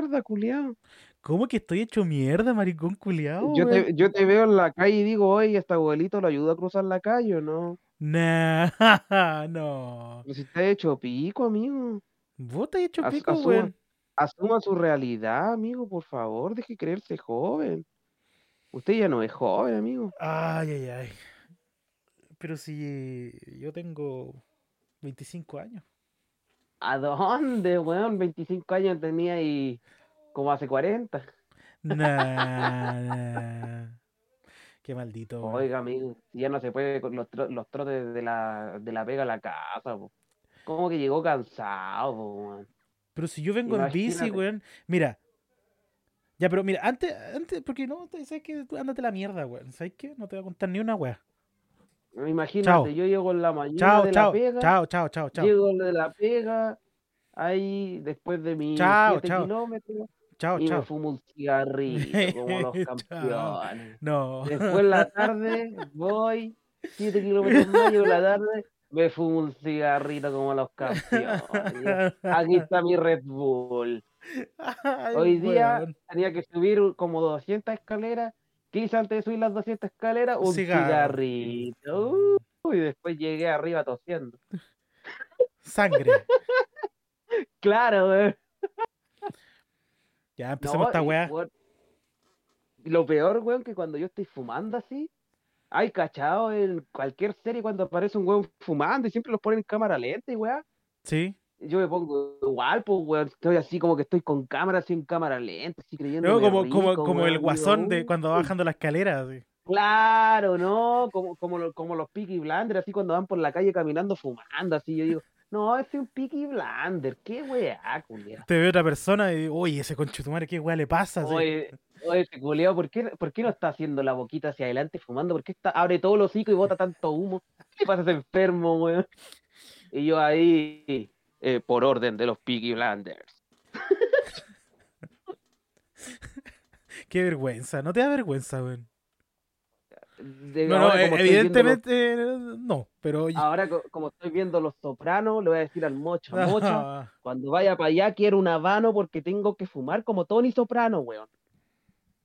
mierda, culiao. ¿Cómo que estoy hecho mierda, maricón culiao, Yo te, yo te veo en la calle y digo, oye, este abuelito lo ayuda a cruzar la calle, ¿o no? Nah, no. Pero si está hecho pico, amigo. Vos te has hecho As- pico, asuma, asuma su realidad, amigo, por favor, deje creerse joven. Usted ya no es joven, amigo. Ay, ay, ay. Pero si yo tengo 25 años. ¿A dónde, weón? 25 años tenía y como hace 40. Nah, nah. Qué maldito. weón. Oiga, amigo, ya no se puede con los, tro- los trotes de la, de la pega a la casa, po. Como que llegó cansado, po, weón. Pero si yo vengo en bici, weón. Mira. Ya, pero mira, antes, antes, porque no, ¿sabes? Tú Ándate la mierda, weón. ¿Sabes qué? No te voy a contar ni una weá. Imagínate, Chao. yo llego en la mañana Chao, de chao, la pega, chao, chao, chao, chao. llego de la pega, ahí después de mis Chao, 7 chao. kilómetros, Chao, y me chao. fumo un cigarrito como los campeones. No. Después en la tarde voy, 7 kilómetros más, llego en la tarde, me fumo un cigarrito como los campeones. Aquí está mi Red Bull. Hoy día weón. tenía que subir como 200 escaleras. ¿Qué hice antes de subir las 200 escaleras? Un cigarro. cigarrito. Uh, y después llegué arriba tosiendo. Sangre. Claro, güey. Ya empecemos esta weá. Lo peor, weón, que cuando yo estoy fumando así, hay cachado en cualquier serie cuando aparece un weón fumando y siempre los ponen en cámara lenta y weá. Sí. Yo me pongo igual, pues, weón. Estoy así como que estoy con cámara, así en cámara lenta, así creyendo. No, como, como, como el guasón de cuando va bajando la escalera. así. Claro, ¿no? Como, como, lo- como los Peaky Blinders, así cuando van por la calle caminando fumando, así yo digo, no, este es un Peaky Blinder, qué weá, culiao. Te ve otra persona y oye, ese conchetumare, ¿qué weá le pasa? Así. Oye, oye, ese culiao, ¿por qué, ¿por qué no está haciendo la boquita hacia adelante fumando? ¿Por qué está, abre todo el hocico y bota tanto humo? ¿Qué pasa ese enfermo, weón? Y yo ahí, eh, por orden de los Peaky Blinders. Qué vergüenza. ¿No te da vergüenza, weón? No, no, eh, los- evidentemente no, pero ahora, co- como estoy viendo Los Sopranos, le voy a decir al Mocha, Mocha, Cuando vaya para allá quiero un habano porque tengo que fumar como Tony Soprano, weón.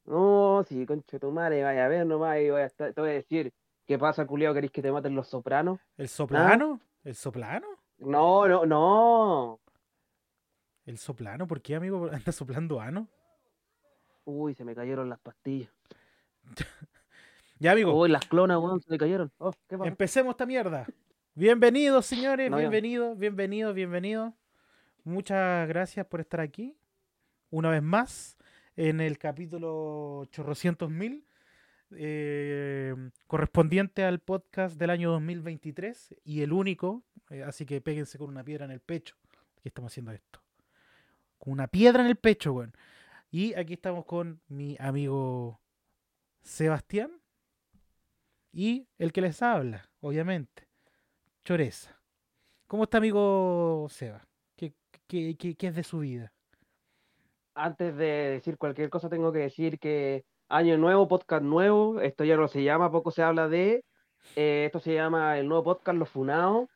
No, si concha tu madre, vaya a ver nomás y voy a estar- te voy a decir, ¿qué pasa, culiao? ¿Queréis que te maten los sopranos? ¿El soplano? ¿El soplano? No, no, no. ¿El soplano? ¿Por qué, amigo? ¿Anda soplando ano? Uy, se me cayeron las pastillas. Ya, amigo, Uy, las clonas, weón, se me cayeron. Oh, ¿qué pasa? empecemos esta mierda. Bienvenidos, señores, No, bienvenidos, bienvenidos, bienvenidos. Muchas gracias por estar aquí. Una vez más, en el capítulo chorrocientos mil, eh, correspondiente al podcast del año 2023 y el único, eh, así que péguense con una piedra en el pecho. Aquí estamos haciendo esto. Con una piedra en el pecho, weón. Y aquí estamos con mi amigo Sebastián y el que les habla, obviamente, Choreza. ¿Cómo está, amigo Seba? ¿Qué, qué- qué- qué es de su vida? Antes de decir cualquier cosa, tengo que decir que año nuevo, podcast nuevo. Esto ya no se llama, poco se habla de. eh, esto se llama el nuevo podcast Los Funados.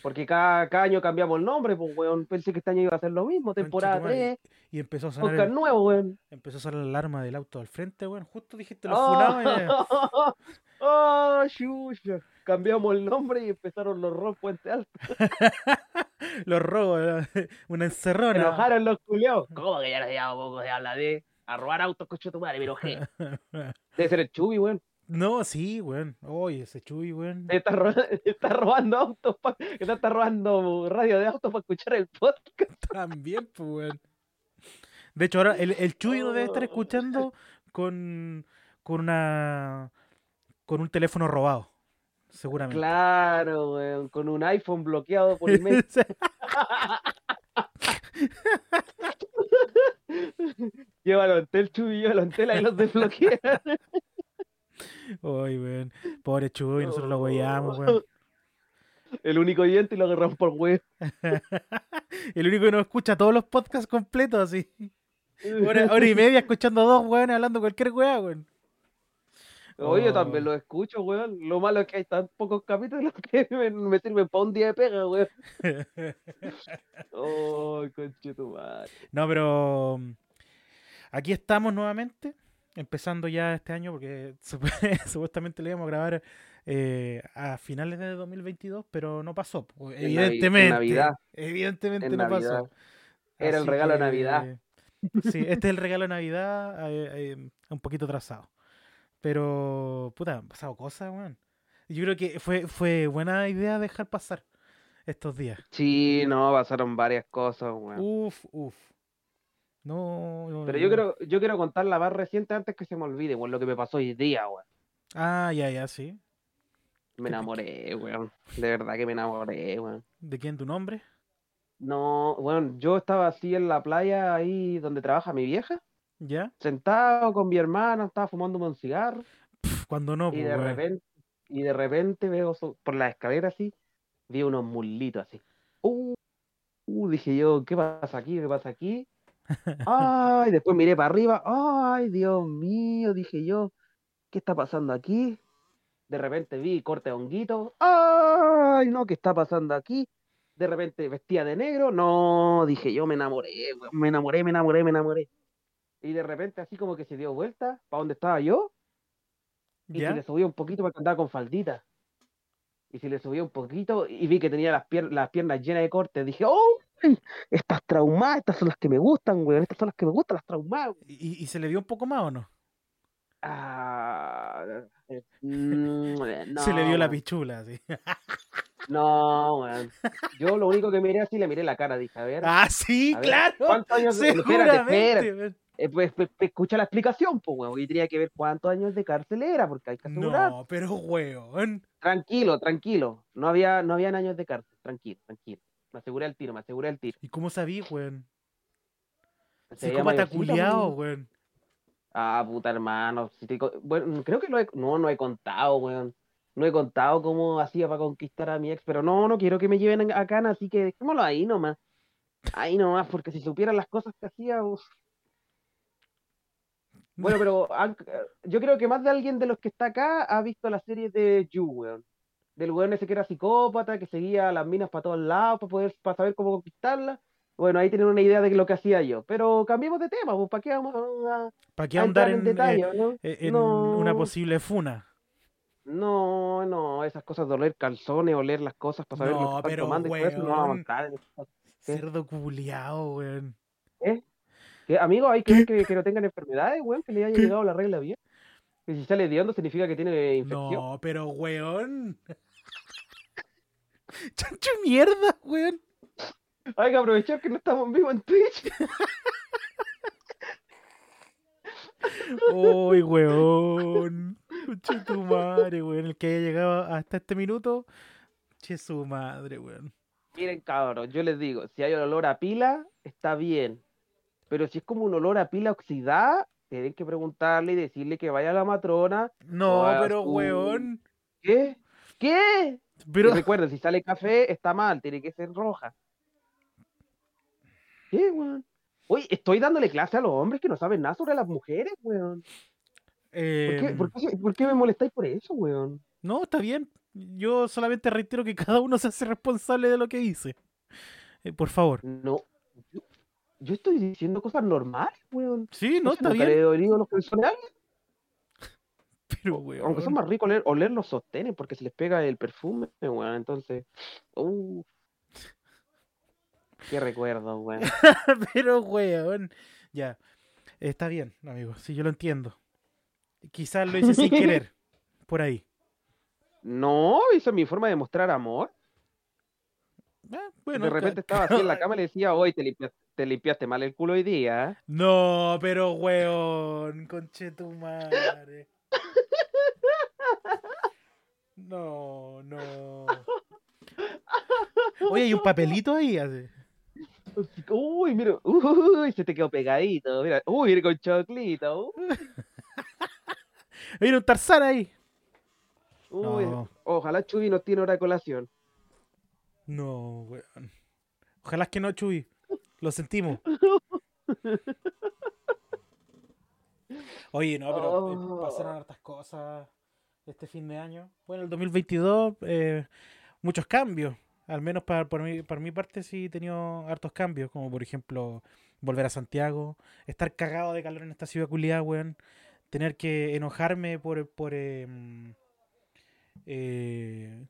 Porque cada, cada año cambiamos el nombre, pues, weón. Pensé que este año iba a ser lo mismo, temporada Conchetumare. 3, Y empezó a sonar, podcast el- nuevo, weón. empezó a sonar la alarma del auto al frente, weón. Justo dijiste los ¡Oh! funados y me- ¡Oh, chucha! Cambiamos el nombre y empezaron los rock Puente Alto. los robos, una Se encerrona. enojaron los culiados. ¿Cómo que ya no se llama poco? Se habla de a robar autos, coche tu madre, me enojé. Debe ser el Chubi, weón. No, sí, weón. Oye, ese chuy, weón. Está, ro- está robando autos, pa- está, está robando radio de autos para escuchar el podcast. También, pues, weón. De hecho, ahora el, el Chuy lo debe estar Oh. escuchando con, con una con un teléfono robado. Seguramente. Claro, weón, con un iPhone bloqueado por email. Llévalo en tel, Chubi, llévalo en tela y los desbloquea. Ay, weón. Pobre Chuy, nosotros lo weyamos, weón. El único oyente y lo agarramos por weón. El único que nos escucha todos los podcasts completos, así. Hora, hora y media escuchando dos weones hablando cualquier weá, weón. Oye, yo también Oh. lo escucho, weón. Lo malo es que hay tan pocos capítulos que me, me sirven para un día de pega, weón. Oh, conchetumare. No, pero mm, aquí estamos nuevamente, empezando ya este año, porque sup- supuestamente le íbamos a grabar eh, a finales de 2022, pero no pasó. En Evidentemente. Navidad. Evidentemente En no Navidad. pasó. Era el regalo de Navidad. Sí, este es el regalo de Navidad, eh, eh, un poquito atrasado. Pero, puta, han pasado cosas, weón. Yo creo que fue, fue buena idea dejar pasar estos días. Sí, no, pasaron varias cosas, weón. Uf, uf. No, no, Pero yo no. quiero, yo quiero contar la más reciente antes que se me olvide, weón, lo que me pasó hoy día, weón. Ah, ya, ya, sí. Me enamoré, weón. De verdad que me enamoré, weón. ¿De quién tu nombre? No, bueno, yo estaba así en la playa ahí donde trabaja mi vieja, ¿Ya? sentado con mi hermana, estaba fumándome un cigarro cuando no, y pues, de repente, y de repente veo so- por la escalera así, vi unos muslitos así. Uh, uh, dije yo, ¿qué pasa aquí? ¿Qué pasa aquí? Ay, después miré para arriba, ay, Dios mío, dije yo, ¿qué está pasando aquí? De repente vi corte de honguito, ay, no, ¿qué está pasando aquí? De repente vestía de negro, no, dije yo, me enamoré, me enamoré, me enamoré, me enamoré. Y de repente así como que se dio vuelta para donde estaba yo y se ¿Ya? le subía un poquito porque andaba con faldita. Y se le subía un poquito y vi que tenía las, pier- las piernas llenas de cortes. Dije, ¡oh! Estas traumadas, estas son las que me gustan, weón. Estas son las que me gustan, las traumadas. ¿Y, y se le vio un poco más o no? Ah, eh, mm, se le vio la no, pichula, sí. No, weón. Yo lo único que miré así, le miré la cara, dije, a ver. ah, sí, claro. ¿Cuántos años? Espérate, Seguramente. espérate. weón. Eh, pues, pues, pues, escucha la explicación, pues, weón. Y tenía que ver cuántos años de cárcel era, porque hay que asegurar. No, pero weón. Tranquilo, tranquilo. No había, no habían años de cárcel. Tranquilo, tranquilo. Me aseguré el tiro, me aseguré el tiro. ¿Y cómo sabí, weón? Se culiao, pues. weón. Ah, puta hermano. si te bueno, creo que lo he... No, no he contado, weón. No he contado cómo hacía para conquistar a mi ex, pero no, no quiero que me lleven a cana, así que dejémoslo ahí nomás. Ahí nomás, porque si supieran las cosas que hacía, uf. Bueno, pero han- yo creo que más de alguien de los que está acá ha visto la serie de You, weón. Del weón ese que era psicópata, que seguía a las minas para todos lados para poder, para saber cómo conquistarlas. Bueno, ahí tienen una idea de lo que hacía yo. Pero cambiemos de tema, pues, ¿para qué vamos a, ¿Para qué a andar en en, detalle, eh, no? eh, en No. una posible funa? No, no, esas cosas de oler calzones, oler las cosas para saber lo No, que están pero, tomando y todo eso no vamos a weón. Cerdo culiao, weón. ¿Qué? Amigo, hay que ver que, que no tengan enfermedades, weón, que le haya llegado la regla bien. Que si sale hediondo significa que tiene infección. No, pero weón. Chancho mierda, weón. Hay que aprovechar que no estamos en vivo en Twitch. Uy, weón. Tu madre, weón. El que haya llegado hasta este minuto. Che su madre, weón. Miren, cabros, yo les digo, si hay olor a pila, está bien. Pero si es como un olor a pila oxidada, tienen que preguntarle y decirle que vaya a la matrona. No, pero su- weón. ¿Qué? ¿Qué? Pero recuerden, si sale café, está mal, tiene que ser roja. ¿Qué, weón? Oye, estoy dándole clase a los hombres que no saben nada sobre las mujeres, weón. ¿Por qué, em, por qué- por qué me molestáis por eso, weón? No, está bien. Yo solamente reitero que cada uno se hace responsable de lo que dice. Eh, por favor. No. Yo, estoy diciendo cosas normales, weón. Sí, no, está bien. los alguien, Pero, Aunque son weón. más ricos oler, oler los sostenes porque se les pega el perfume, weón. Entonces, uh, qué recuerdo, weón. Pero, weón. Ya. Está bien, amigo. Sí, yo lo entiendo. Quizás lo hice sin querer. Por ahí. No, esa es mi forma de mostrar amor. Ah, bueno, de repente estaba así en la cama y le decía, hoy te limpiaste, te limpiaste mal el culo hoy día. ¿eh?". No, pero weón, conche tu madre. No, no. Oye, hay un papelito ahí. así. Uy, mira, uy, se te quedó pegadito. Mira, uy, mira con choclito. Hay un Tarzán ahí. Uy, No. ojalá Chubi nos tiene hora de colación. No, weón. Ojalá que no, Chuy. Lo sentimos. Oye, no, pero eh, Oh. pasaron hartas cosas este fin de año. Bueno, el 2022, eh, muchos cambios. Al menos para, por mi, para mi parte sí he tenido hartos cambios, como por ejemplo volver a Santiago, estar cagado de calor en esta ciudad culiada, weón. Tener que enojarme por, por, em, eh,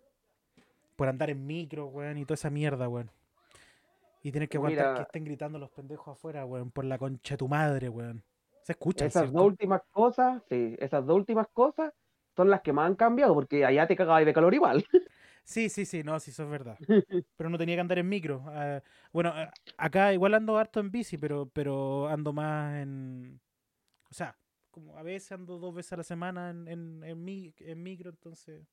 por andar en micro, weón, y toda esa mierda, weón. Y tener que aguantar Mira. que estén gritando los pendejos afuera, weón, por la concha de tu madre, weón. Se escucha, Esas ¿cierto? dos últimas cosas, sí, esas dos últimas cosas son las que más han cambiado, porque allá te cagabas de calor igual. Sí, sí, sí, no, sí, eso es verdad. Pero no tenía que andar en micro. Ah, bueno, acá igual ando harto en bici, pero, pero ando más en... O sea, como a veces ando dos veces a la semana en, en, en, mi- en micro, entonces...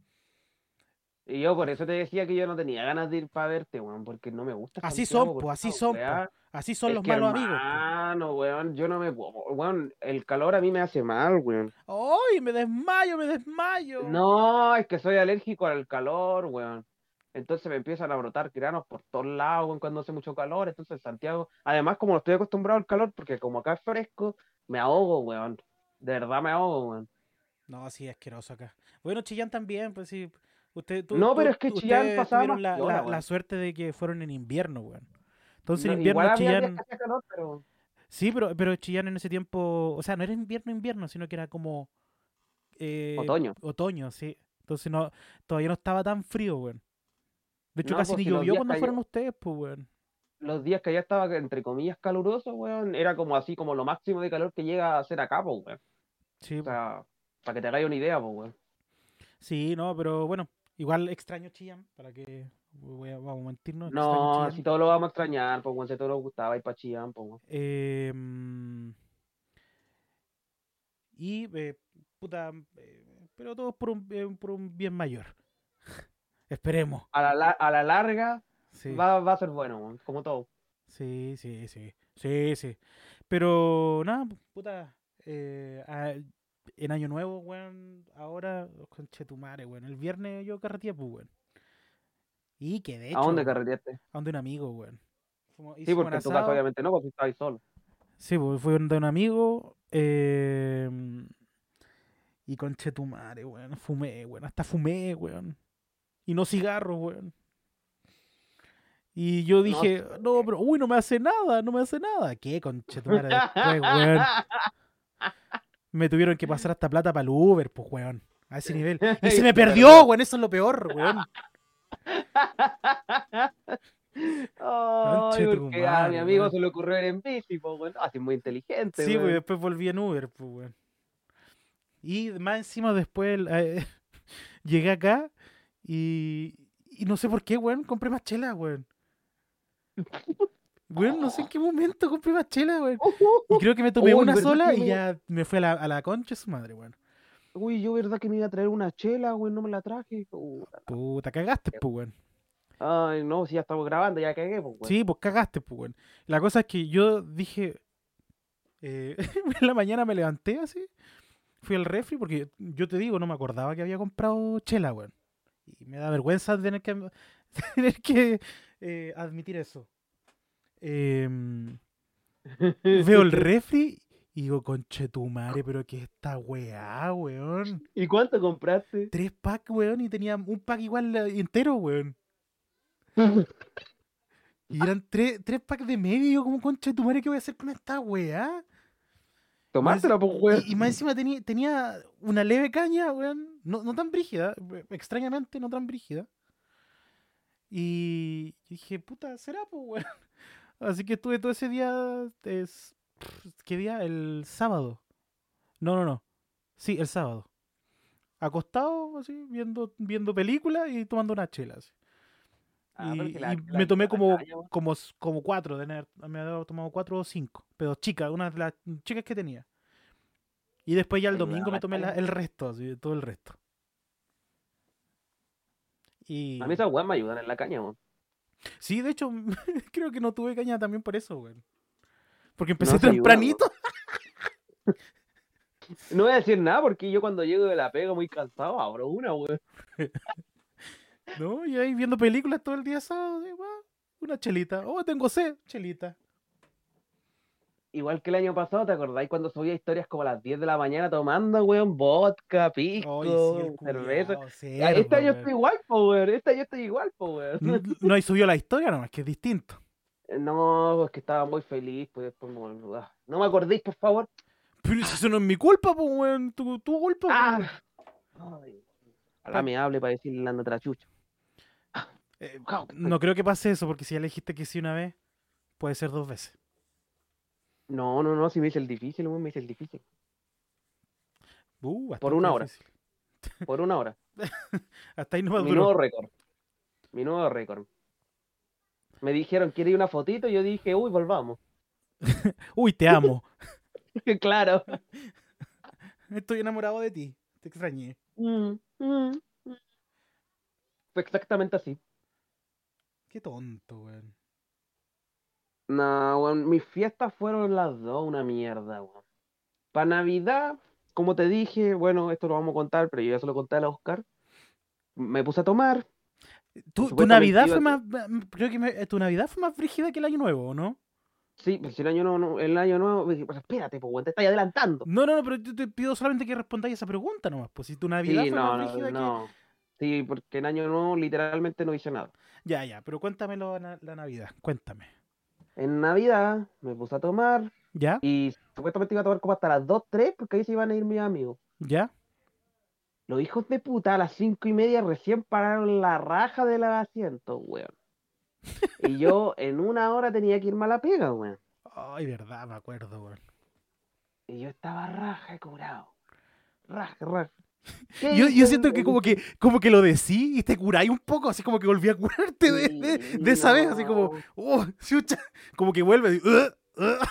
Y yo por eso te decía que yo no tenía ganas de ir para verte, weón, porque no me gusta. Así Santiago, son, porque pues, así son, po. Así son es los que, malos amigos, po. hermano, weón, yo no me weón, el calor a mí me hace mal, weón. ¡Ay, me desmayo, me desmayo! No, es que soy alérgico al calor, weón. Entonces me empiezan a brotar granos por todos lados weón, cuando hace mucho calor. Entonces en Santiago, además como no estoy acostumbrado al calor, porque como acá es fresco, me ahogo, weón. De verdad me ahogo, weón. No, sí, asqueroso acá. Bueno, Chillán también, pues sí. Usted, tú- No, tú- pero es que Chillán pasaba más la, la- la suerte de que fueron en invierno, weón. Entonces No, en invierno Chillán... calor, pero Sí, pero, pero Chillán en ese tiempo, o sea, no era invierno, invierno, sino que era como eh, otoño. otoño, sí. Entonces no, todavía no estaba tan frío, weón. De hecho, No, casi pues, ni llovió cuando fueron ustedes, pues, weón. Los días que allá estaba, entre comillas, caluroso, weón, era como así, como lo máximo de calor que llega a ser acá, pues, weón. Sí, O sea, para que te hagáis una idea, pues, weón. sí, no, pero bueno, igual extraño Chillán, para que voy a, vamos a mentirnos. No, si todos lo vamos a extrañar, pues, weón, si todos nos gustaba ir para Chillán, pues. Eh, mm, y, eh, puta, eh, pero todo por un, eh, por un bien mayor. Esperemos. A la, la- a la larga Sí. va, va a ser bueno, como todo. Sí, sí, sí. Sí, sí. Pero nada, puta. eh, a- en Año Nuevo, weón, ahora, conche tu madre, weón. El viernes yo carreteé, pues, weón. Y que de hecho, ¿A dónde carreteaste? a donde un amigo, weón. Sí, porque en tu casa obviamente no, porque estabas solo. Sí, pues fui donde un amigo. Eh, y conche tu madre, weón. Fumé, weón. Hasta fumé, weón. Y no cigarros, weón. Y yo dije, no, pero, uy, no me hace nada, no me hace nada. ¿Qué, conche tu madre? Después, weón. Me tuvieron que pasar hasta plata para el Uber, pues, weón. A ese nivel. Y se me perdió, weón. Eso es lo peor, weón. Tu porque a mi amigo weón. se le ocurrió ir en bici, pues, weón. Así muy inteligente, Sí, pues weón. después volví en Uber, pues, weón. Y más encima después eh, llegué acá y, y no sé por qué, weón, compré más chela, weón. Weón, no sé en qué momento compré más chela, weón. Y creo que me tomé Uy, una ¿verdad sola y me- ya me fue a la, a la concha de su madre, weón. Uy, yo verdad que me iba a traer una chela, weón, no me la traje. Puta. Puta, cagaste, pues, weón. Ay, no, si ya estamos grabando, ya cagué, pues, weón. Sí, pues cagaste, pues, weón. La cosa es que yo dije. eh, en la mañana me levanté así. Fui al refri porque yo te digo, no me acordaba que había comprado chela, weón. Y me da vergüenza tener que, tener que eh, admitir eso. Em, veo el refri y digo, conche tu madre, pero que esta weá, weón. ¿Y cuánto compraste? Tres packs, weón, y tenía un pack igual eh, entero, weón. Y eran tres, tres packs de medio, y yo como concha de tu madre, ¿qué voy a hacer con esta weá? Tomártela, pues, weón. Y, y más encima tenía, tenía una leve caña, weón. No, no tan brígida, eh, extrañamente no tan brígida. Y dije, puta, será, pues, weón. Así que estuve todo ese día. Es, ¿Qué día? El sábado. No, no, no. Sí, el sábado. Acostado, así, viendo, viendo películas y tomando una chela. así. Ah, y pero que la- y la- me tomé como, como, cuatro, de me había tomado cuatro o cinco, pero chicas, una de las chicas que tenía. Y después ya el domingo me tomé la- el resto, así, todo el resto. Y A mí esas weas me ayudan en la caña, weón. Sí, de hecho, creo que no tuve caña también por eso, güey. Porque empecé No tempranito. No voy a decir nada porque yo cuando llego de la pega muy cansado abro una, weón. ¿no? Y ahí viendo películas todo el día sábado, así, va, una chelita. Oh, tengo sed, chelita. Igual que el año pasado, ¿te acordáis cuando subía historias como a las 10 de la mañana tomando, weón, vodka, pisco, sí, cerveza? Este año estoy igual, po, weón. Este año estoy igual, po, weón. No hay subido la historia nomás, que es distinto. No, es que estaba muy feliz, pues después me- ah, No me acordéis, por favor. Pero eso no es mi culpa, pues, weón. Tu, tu culpa. Ah. Ojalá me hable para decirle la otra chucha. Eh, no creo que pase eso, porque si ya le dijiste que sí una vez, puede ser dos veces. No, no, no, si me hice el difícil, me hice el difícil. Uh, Por una hora. difícil. Por una hora. Hasta ahí no Mi nuevo récord. Mi nuevo récord. Me dijeron, ¿quiere una fotito? Y yo dije, uy, volvamos. Uy, te amo. claro. Estoy enamorado de ti. Te extrañé. Mm, mm, mm. Fue exactamente así. Qué tonto, weón. No, weón, mis fiestas fueron las dos una mierda, weón. Para Navidad, como te dije, bueno, esto lo vamos a contar, pero yo ya se lo conté a Oscar. Me puse a tomar. Tu, tu Supuestamente Navidad fue más. Creo que me- tu Navidad fue más frígida que el año nuevo, ¿no? Sí, pues el año nuevo, no- el año nuevo, pues espérate, pues, te estás adelantando. No, no, no, pero yo te pido solamente que respondáis esa pregunta nomás. Pues si tu Navidad Sí, fue no, más no, frígida que. no. Sí, porque el año nuevo literalmente no hice nada. Ya, ya, pero cuéntamelo na- la Navidad. Cuéntame. En Navidad me puse a tomar ¿Ya? y supuestamente iba a tomar como hasta las 2, 3 porque ahí se iban a ir mis amigos. ¿Ya? Los hijos de puta a las cinco y media recién pararon la raja de los asientos, weón. Y yo en una hora tenía que irme a la pega, weón. Ay, verdad, me acuerdo, weón. Y yo estaba raja y curado. Raja, raja. ¿Qué Yo, yo siento que como que como que lo decí y te curáis un poco, así como que volví a curarte de, de, de esa vez, así como, oh, chucha, como que vuelve.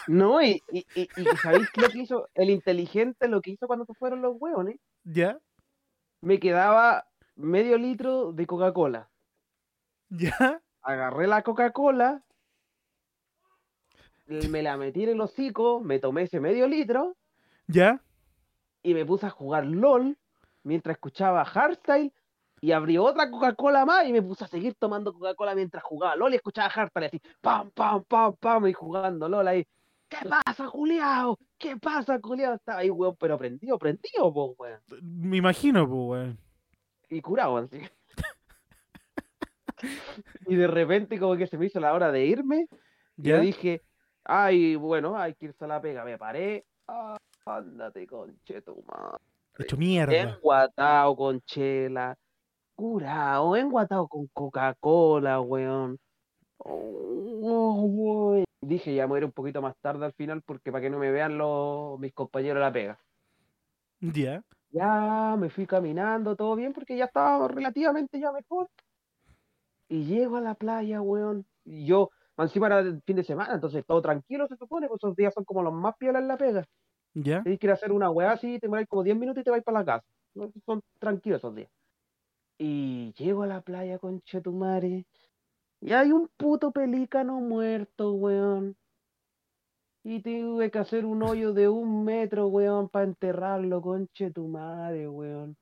No, y, y, y, y ¿sabéis lo que hizo? El inteligente lo que hizo cuando se fueron los hueones. ¿Ya? Me quedaba medio litro de Coca-Cola. ¿Ya? Agarré la Coca-Cola, me la metí en el hocico, me tomé ese medio litro ¿Ya? y me puse a jugar LOL mientras escuchaba Hardstyle y abrí otra Coca-Cola más y me puse a seguir tomando Coca-Cola mientras jugaba LOL y escuchaba Hardstyle así, pam, pam, pam, pam, y jugando LOL ahí. ¿Qué pasa, Juliao? ¿Qué pasa, Juliao? Estaba ahí, weón, pero prendido, prendido, po, weón. Me imagino, pues, weón. Y curado, así. y de repente como que se me hizo la hora de irme y dije, ay, bueno, hay que irse a la pega. Me paré, ah, ándate, conchetumar. Hecho mierda. Enguatado con chela, curado, enguatado con Coca-Cola, weón. Oh, weón. Dije, ya muere un poquito más tarde al final porque para que no me vean los, mis compañeros la pega. ¿Ya? Ya me fui caminando, todo bien, porque ya estaba relativamente ya mejor. Y llego a la playa, weón. Y yo, encima era el fin de semana, entonces todo tranquilo se supone, pues esos días son como los más piolas en la pega. ¿Ya? Tienes que ir a hacer una weá así, te mueves como 10 minutos y te vas para la casa. Son tranquilos esos días. Y llego a la playa con Chetumare. Y hay un puto pelícano muerto, weón. Y tuve que hacer un hoyo de un metro, weón, para enterrarlo, conche tu madre, weón.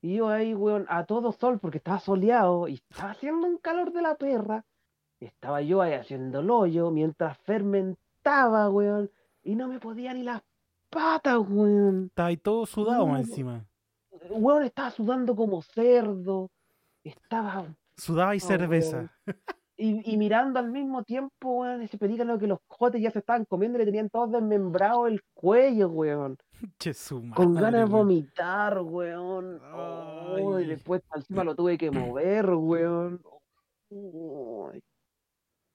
Y yo ahí, weón, a todo sol, porque estaba soleado y estaba haciendo un calor de la perra. Estaba yo ahí haciendo el hoyo mientras fermentaba, weón. Y no me podía ni las patas, weón. Estaba ahí todo sudado No. encima. Weón, estaba sudando como cerdo. Estaba Sudaba y Oh, cerveza. Y, y mirando al mismo tiempo, weón, ese pelícano que los cojotes ya se estaban comiendo y le tenían todos desmembrado el cuello, weón. Con ganas de weón. vomitar, weón. Oh, y después encima lo tuve que mover, weón. Ay.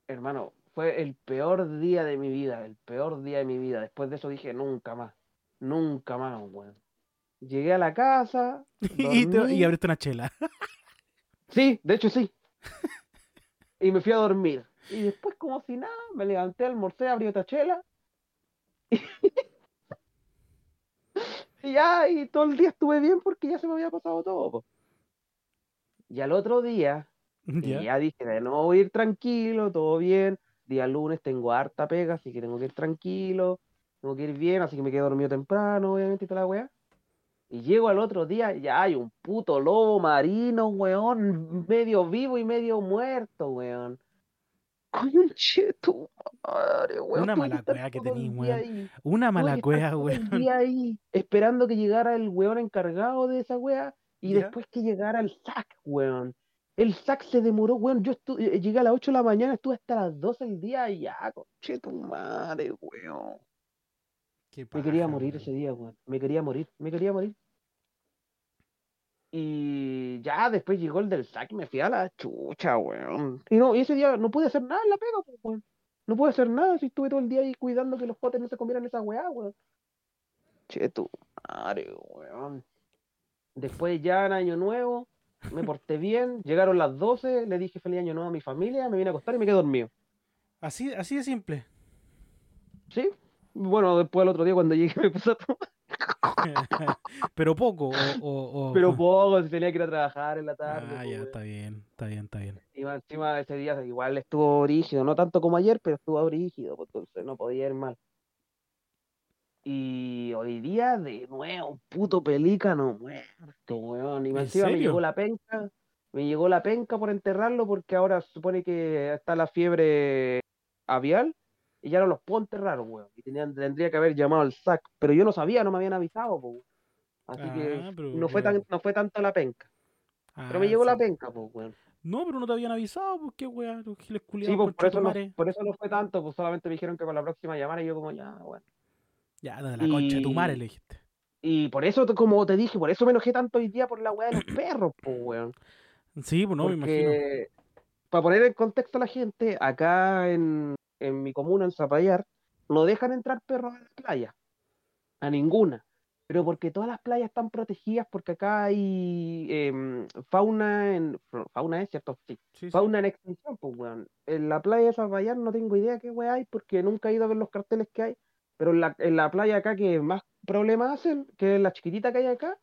Hermano, fue el peor día de mi vida, el peor día de mi vida. Después de eso dije, nunca más, nunca más, weón. Llegué a la casa. Y, te- y abriste una chela. Sí, de hecho sí. Y me fui a dormir. Y después, como si nada, me levanté, almorcé, abrí otra chela. Y ya, y todo el día estuve bien porque ya se me había pasado todo. po. Y al otro día, que ¿Ya? ya dije, de nuevo voy a ir tranquilo, todo bien. Día lunes tengo harta pega, así que tengo que ir tranquilo, tengo que ir bien, así que me quedé dormido temprano, obviamente, y toda la weá. Y llego al otro día, y ya hay un puto lobo marino, weón, medio vivo y medio muerto, weón. Conche tu madre, weón. Una mala cueva que tenís, weón. Una mala cueva, todo el weón. día ahí, esperando que llegara el weón encargado de esa wea y ¿Ya? después que llegara el SAC, weón. El SAC se demoró, weón. Yo eh, llegué a las 8 de la mañana, estuve hasta las 12 del día y ya, conche tu madre, weón. Qué Me quería paja, morir weón. ese día, weón. Me quería morir, me quería morir. Y ya después llegó el del SAC y me fui a la chucha, weón. Y no, y ese día no pude hacer nada en la pega, pues, weón. No pude hacer nada si estuve todo el día ahí cuidando que los potes no se comieran esa weá, weón. Che, tu madre, weón. Después ya en Año Nuevo, me porté bien, llegaron las 12, le dije feliz Año Nuevo a mi familia, me vine a acostar y me quedé dormido. Así, así de simple. ¿Sí? Bueno, después el otro día cuando llegué me puse a tomar. Pero poco. O, o- o- Pero poco, si tenía que ir a trabajar en la tarde. Ah, pues, ya, weón. está bien, está bien, está bien. Y encima ese día igual estuvo brígido, no tanto como ayer, pero estuvo brígido, pues, entonces no podía ir mal. Y hoy día de nuevo, un puto pelícano muerto, weón. Y más ¿En encima me llegó la penca, me llegó la penca por enterrarlo porque ahora se supone que está la fiebre avial y ya no los puedo enterrar, weón. Y tenían- tendría que haber llamado al SAC, pero yo no sabía, no me habían avisado, pues. Así Ah, que pero- no fue tan, no fue tanto la penca. Pero me Ah, llegó la sí. penca, pues, weón. No, pero no te habían avisado, pues qué weá, los giles Sí, culiados pues, por eso, no, por eso no fue tanto, pues solamente me dijeron que con la próxima llamara y yo como ya, bueno. Ya, de la concha de tu madre Y- le dijiste. Y por eso, como te dije, por eso me enojé tanto hoy día por la weá de los perros, pues, weón. Sí, pues no, me imagino. Para poner en contexto a la gente, acá en, en mi comuna, en Zapallar, no dejan entrar perros a la playa. A ninguna. Pero porque todas las playas están protegidas, porque acá hay em, fauna en... Fauna es cierto, sí. Sí, sí. Fauna en extinción, pues, weón. En la playa de Zapallar no tengo idea qué weá hay, porque nunca he ido a ver los carteles que hay. Pero en la, en la playa acá que más problemas hacen, que es la chiquitita que hay acá,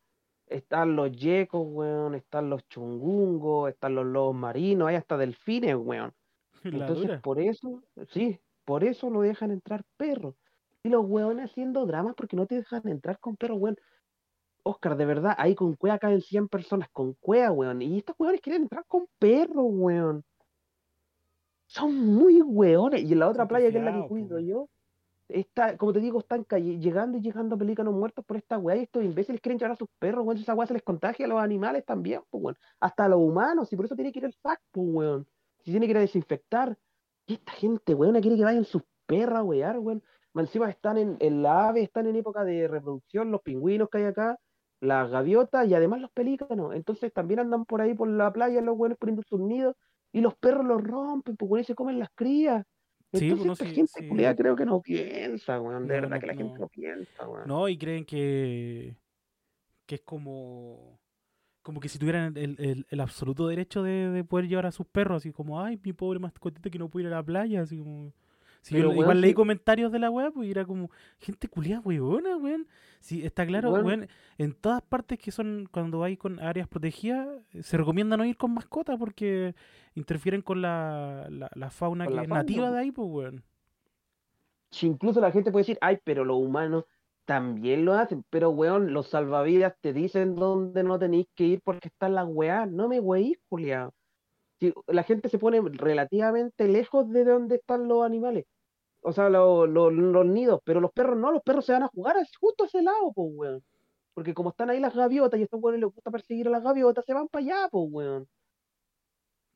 están los yecos, weón, están los chungungos, están los lobos marinos, hay hasta delfines, weón. Entonces, por eso, sí, por eso no dejan entrar perros. Y los weones haciendo dramas porque no te dejan entrar con perros, weón. Oscar, de verdad, ahí con cueva caen 100 personas, con cueva, weón. Y estos weones quieren entrar con perros, weón. Son muy weones. Y en la otra playa, que es la que cuido yo, está, como te digo, están llegando y llegando pelícanos muertos por esta weá. Y estos imbéciles quieren llevar a sus perros, weón. Esa weá se les contagia a los animales también, pues, weón. Hasta a los humanos. Y por eso tiene que ir el SAC, pues, weón. Si tiene que ir a desinfectar. Y esta gente, weón, quiere que vayan sus perras a weón. Encima están en, en la ave, están en época de reproducción, los pingüinos que hay acá, las gaviotas y además los pelícanos. Entonces también andan por ahí por la playa los weones poniendo sus nidos y los perros los rompen, pues weón, y se comen las crías. Sí, Entonces no, esta sí, gente sí. culiada creo que no piensa, weón. De No, verdad no, que la gente no. no piensa, weón. No, y creen que, que es como, como que si tuvieran el, el- el absoluto derecho de, de poder llevar a sus perros, así como, ay, mi pobre mascotita que no puede ir a la playa, así como... Si yo Pero, weón, igual leí si- comentarios de la weá, pues y era como, gente culiada, weona, weón. Sí, está claro, Weón. weón, en todas partes que son, cuando hay con áreas protegidas, eh, se recomienda no ir con mascotas porque interfieren con la, la, la fauna Con que la es fauna, nativa de ahí, pues, weón. Si incluso la gente puede decir, ay, pero los humanos también lo hacen, pero weón, los salvavidas te dicen dónde no tenéis que ir porque están las weás, no me weís, culiao. Si la gente se pone relativamente lejos de donde están los animales, o sea, lo- lo- los nidos, pero los perros no, los perros se van a jugar justo a ese lado, pues weón. Porque como están ahí las gaviotas y a estos weones les gusta perseguir a las gaviotas, se van para allá, pues weón.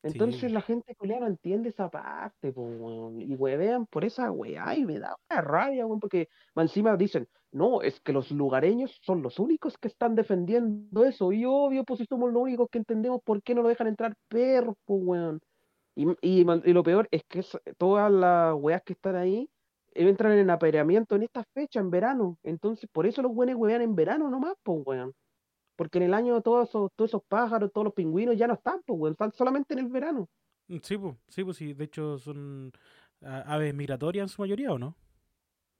Entonces Sí. la gente culiá no entiende esa parte, pues, weón. Y huevean por esa weá y me da una rabia, weón, porque encima dicen, no, es que los lugareños son los únicos que están defendiendo eso. Y obvio, pues si somos los únicos que entendemos por qué no lo dejan entrar perros, pues, weón. Y, y, lo peor es que todas las weas que están ahí eh, entran en apareamiento en esta fecha, en verano. Entonces, por eso los weones huevean en verano nomás, pues, weón. Porque en el año todos esos, todos esos pájaros, todos los pingüinos ya no están, pues, weón. Están solamente en el verano. Mm, Sí, pues, sí, pues, sí, de hecho son a- aves migratorias en su mayoría, ¿o no?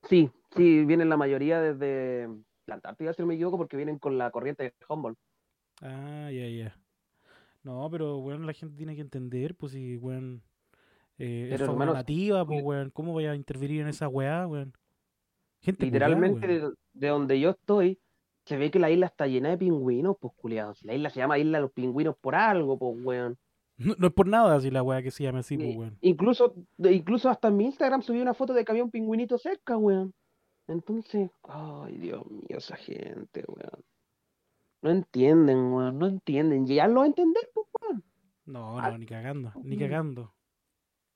Sí, sí, vienen la mayoría desde la Antártida, si no me equivoco, porque vienen con la corriente de Humboldt. Ah, ya, ya. No, pero, weón, la gente tiene que entender, pues, si, weón, eh, es nativa, pues, weón, ¿cómo voy a intervenir en esa weá, weón? Gente Literalmente, weón. de, de donde yo estoy, se ve que la isla está llena de pingüinos, pues, culiados. La isla se llama Isla de los Pingüinos por algo, pues, weón. No, no es por nada así la weá que se llama así, pues, weón. Incluso, incluso hasta en mi Instagram subí una foto de que había un pingüinito cerca, weón. Entonces, ay, Dios mío, esa gente, weón. No entienden, weón, no entienden. Ya lo entender, pues, weón. No, Ah, no, ni cagando, ni mm. cagando.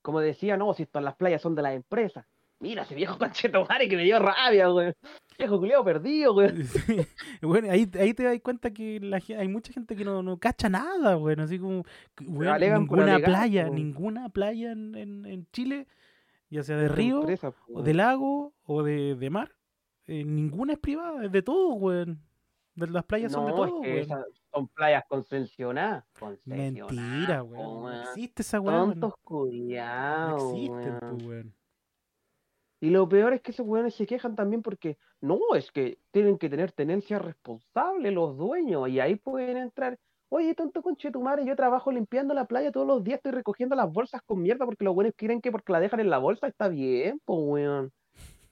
Como decía, no, si todas las playas son de las empresas. Mira, ese viejo conchetomare que me dio rabia, weón. Viejo culiado perdido, weón. Sí. Bueno, ahí, ahí te das cuenta que la, hay mucha gente que no, no cacha nada, weón. Así como, weón, ninguna playa, ninguna playa en, en, en Chile, ya sea de río, empresa, o de lago, o de, de mar, eh, ninguna es privada, es de todo, weón. Las playas son de No, todo, es que son playas concesionadas. Mentira, Concesionadas, weón. No existe esa weón. Tontos No culiados, existen, weón. weón. Y lo peor es que esos weones se quejan también porque no, es que tienen que tener tenencia responsable los dueños y ahí pueden entrar. Oye, tonto conche tu madre, yo trabajo limpiando la playa todos los días, estoy recogiendo las bolsas con mierda porque los buenos creen que porque la dejan en la bolsa está bien, pues weón.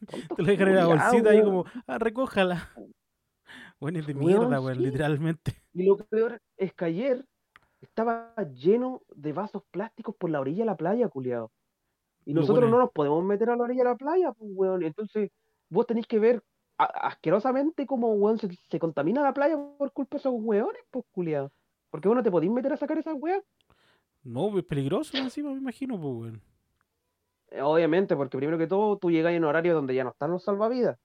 Te lo dejan en la bolsita ahí weón. como, ah, recójala. Es de mierda, weón, sí. literalmente. Y lo peor es que ayer estaba lleno de vasos plásticos por la orilla de la playa, culiado. Y nosotros bueno no nos podemos meter a la orilla de la playa, pues, weón. Entonces, vos tenéis que ver asquerosamente cómo, weón, se, se contamina la playa por culpa de esos weones, pues, culiado. Porque vos no te podéis meter a sacar esas weas. No, es peligroso encima, me imagino, pues, weón. Eh, Obviamente, porque primero que todo, tú llegas en horario donde ya no están los salvavidas.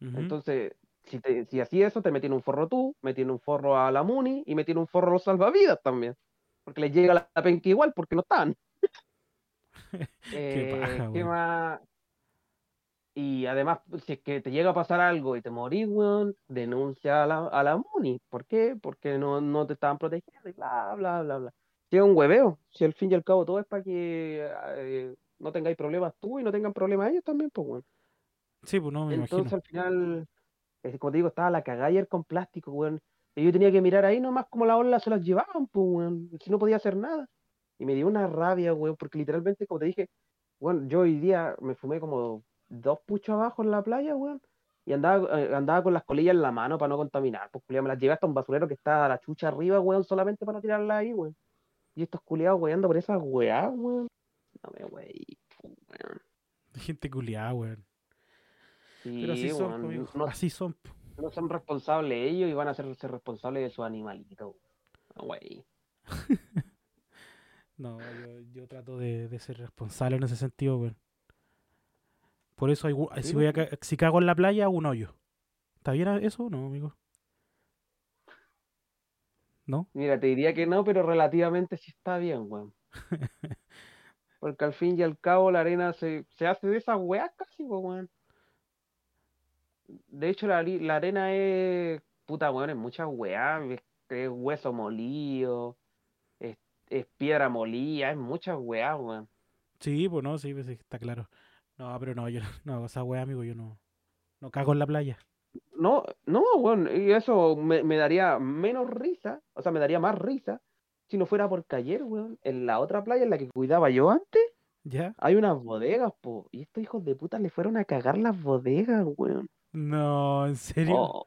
Entonces, si, te, si así eso, te metí en un forro tú, metí en un forro a la Muni y metí en un forro a los salvavidas también. Porque les llega la, la penca igual porque no están. Qué Eh, paja, ¿qué weón. más? Y además, pues, si es que te llega a pasar algo y te morís, weón, denuncia a la, a la MUNI. ¿Por qué? Porque no, no te estaban protegiendo y bla, bla, bla, bla. Si es un hueveo, si al fin y al cabo todo es para que eh, no tengáis problemas tú y no tengan problemas ellos también, pues, weón. Sí, pues no, me Entonces imagino. al final, eh, como te digo, estaba la cagada ayer con plástico, weón. Y yo tenía que mirar ahí nomás como la ola se las llevaban, pues, weón. Si no podía hacer nada. Y me dio una rabia, weón, porque literalmente, como te dije, weón, yo hoy día me fumé como dos puchos abajo en la playa, weón. Y andaba, eh, andaba con las colillas en la mano para no contaminar. Pues, culiao, me las llevé hasta un basurero que está la chucha arriba, weón, solamente para tirarla ahí, weón. Y estos culiados weando por esas weas, weón. No me wey, weón. Gente culiada, weón. Sí, Pero así son, no Así son. no son responsables ellos y van a ser, ser responsables de sus animalitos. No, güey. No, yo, yo trato de, de ser responsable en ese sentido, weón. Por eso, hay si, voy a si cago en la playa, hago un hoyo. ¿Está bien eso o no, amigo? ¿No? Mira, te diría que no, pero relativamente sí está bien, weón. Porque al fin y al cabo la arena se, se hace de esas weas casi, weón. De hecho, la, la arena es, puta, weón, es muchas weas. Es, es hueso molido, es, es piedra molida, es muchas weas, weón. Sí, pues no, sí, pues sí, está claro. No, pero no, yo no, esa weá, amigo, yo no, no cago en la playa. No, no, weón, y eso me, me daría menos risa, o sea, me daría más risa si no fuera porque ayer, weón, en la otra playa en la que cuidaba yo antes, ¿Ya? hay unas bodegas, po, y estos hijos de puta le fueron a cagar las bodegas, weón. No, ¿en serio? Oh,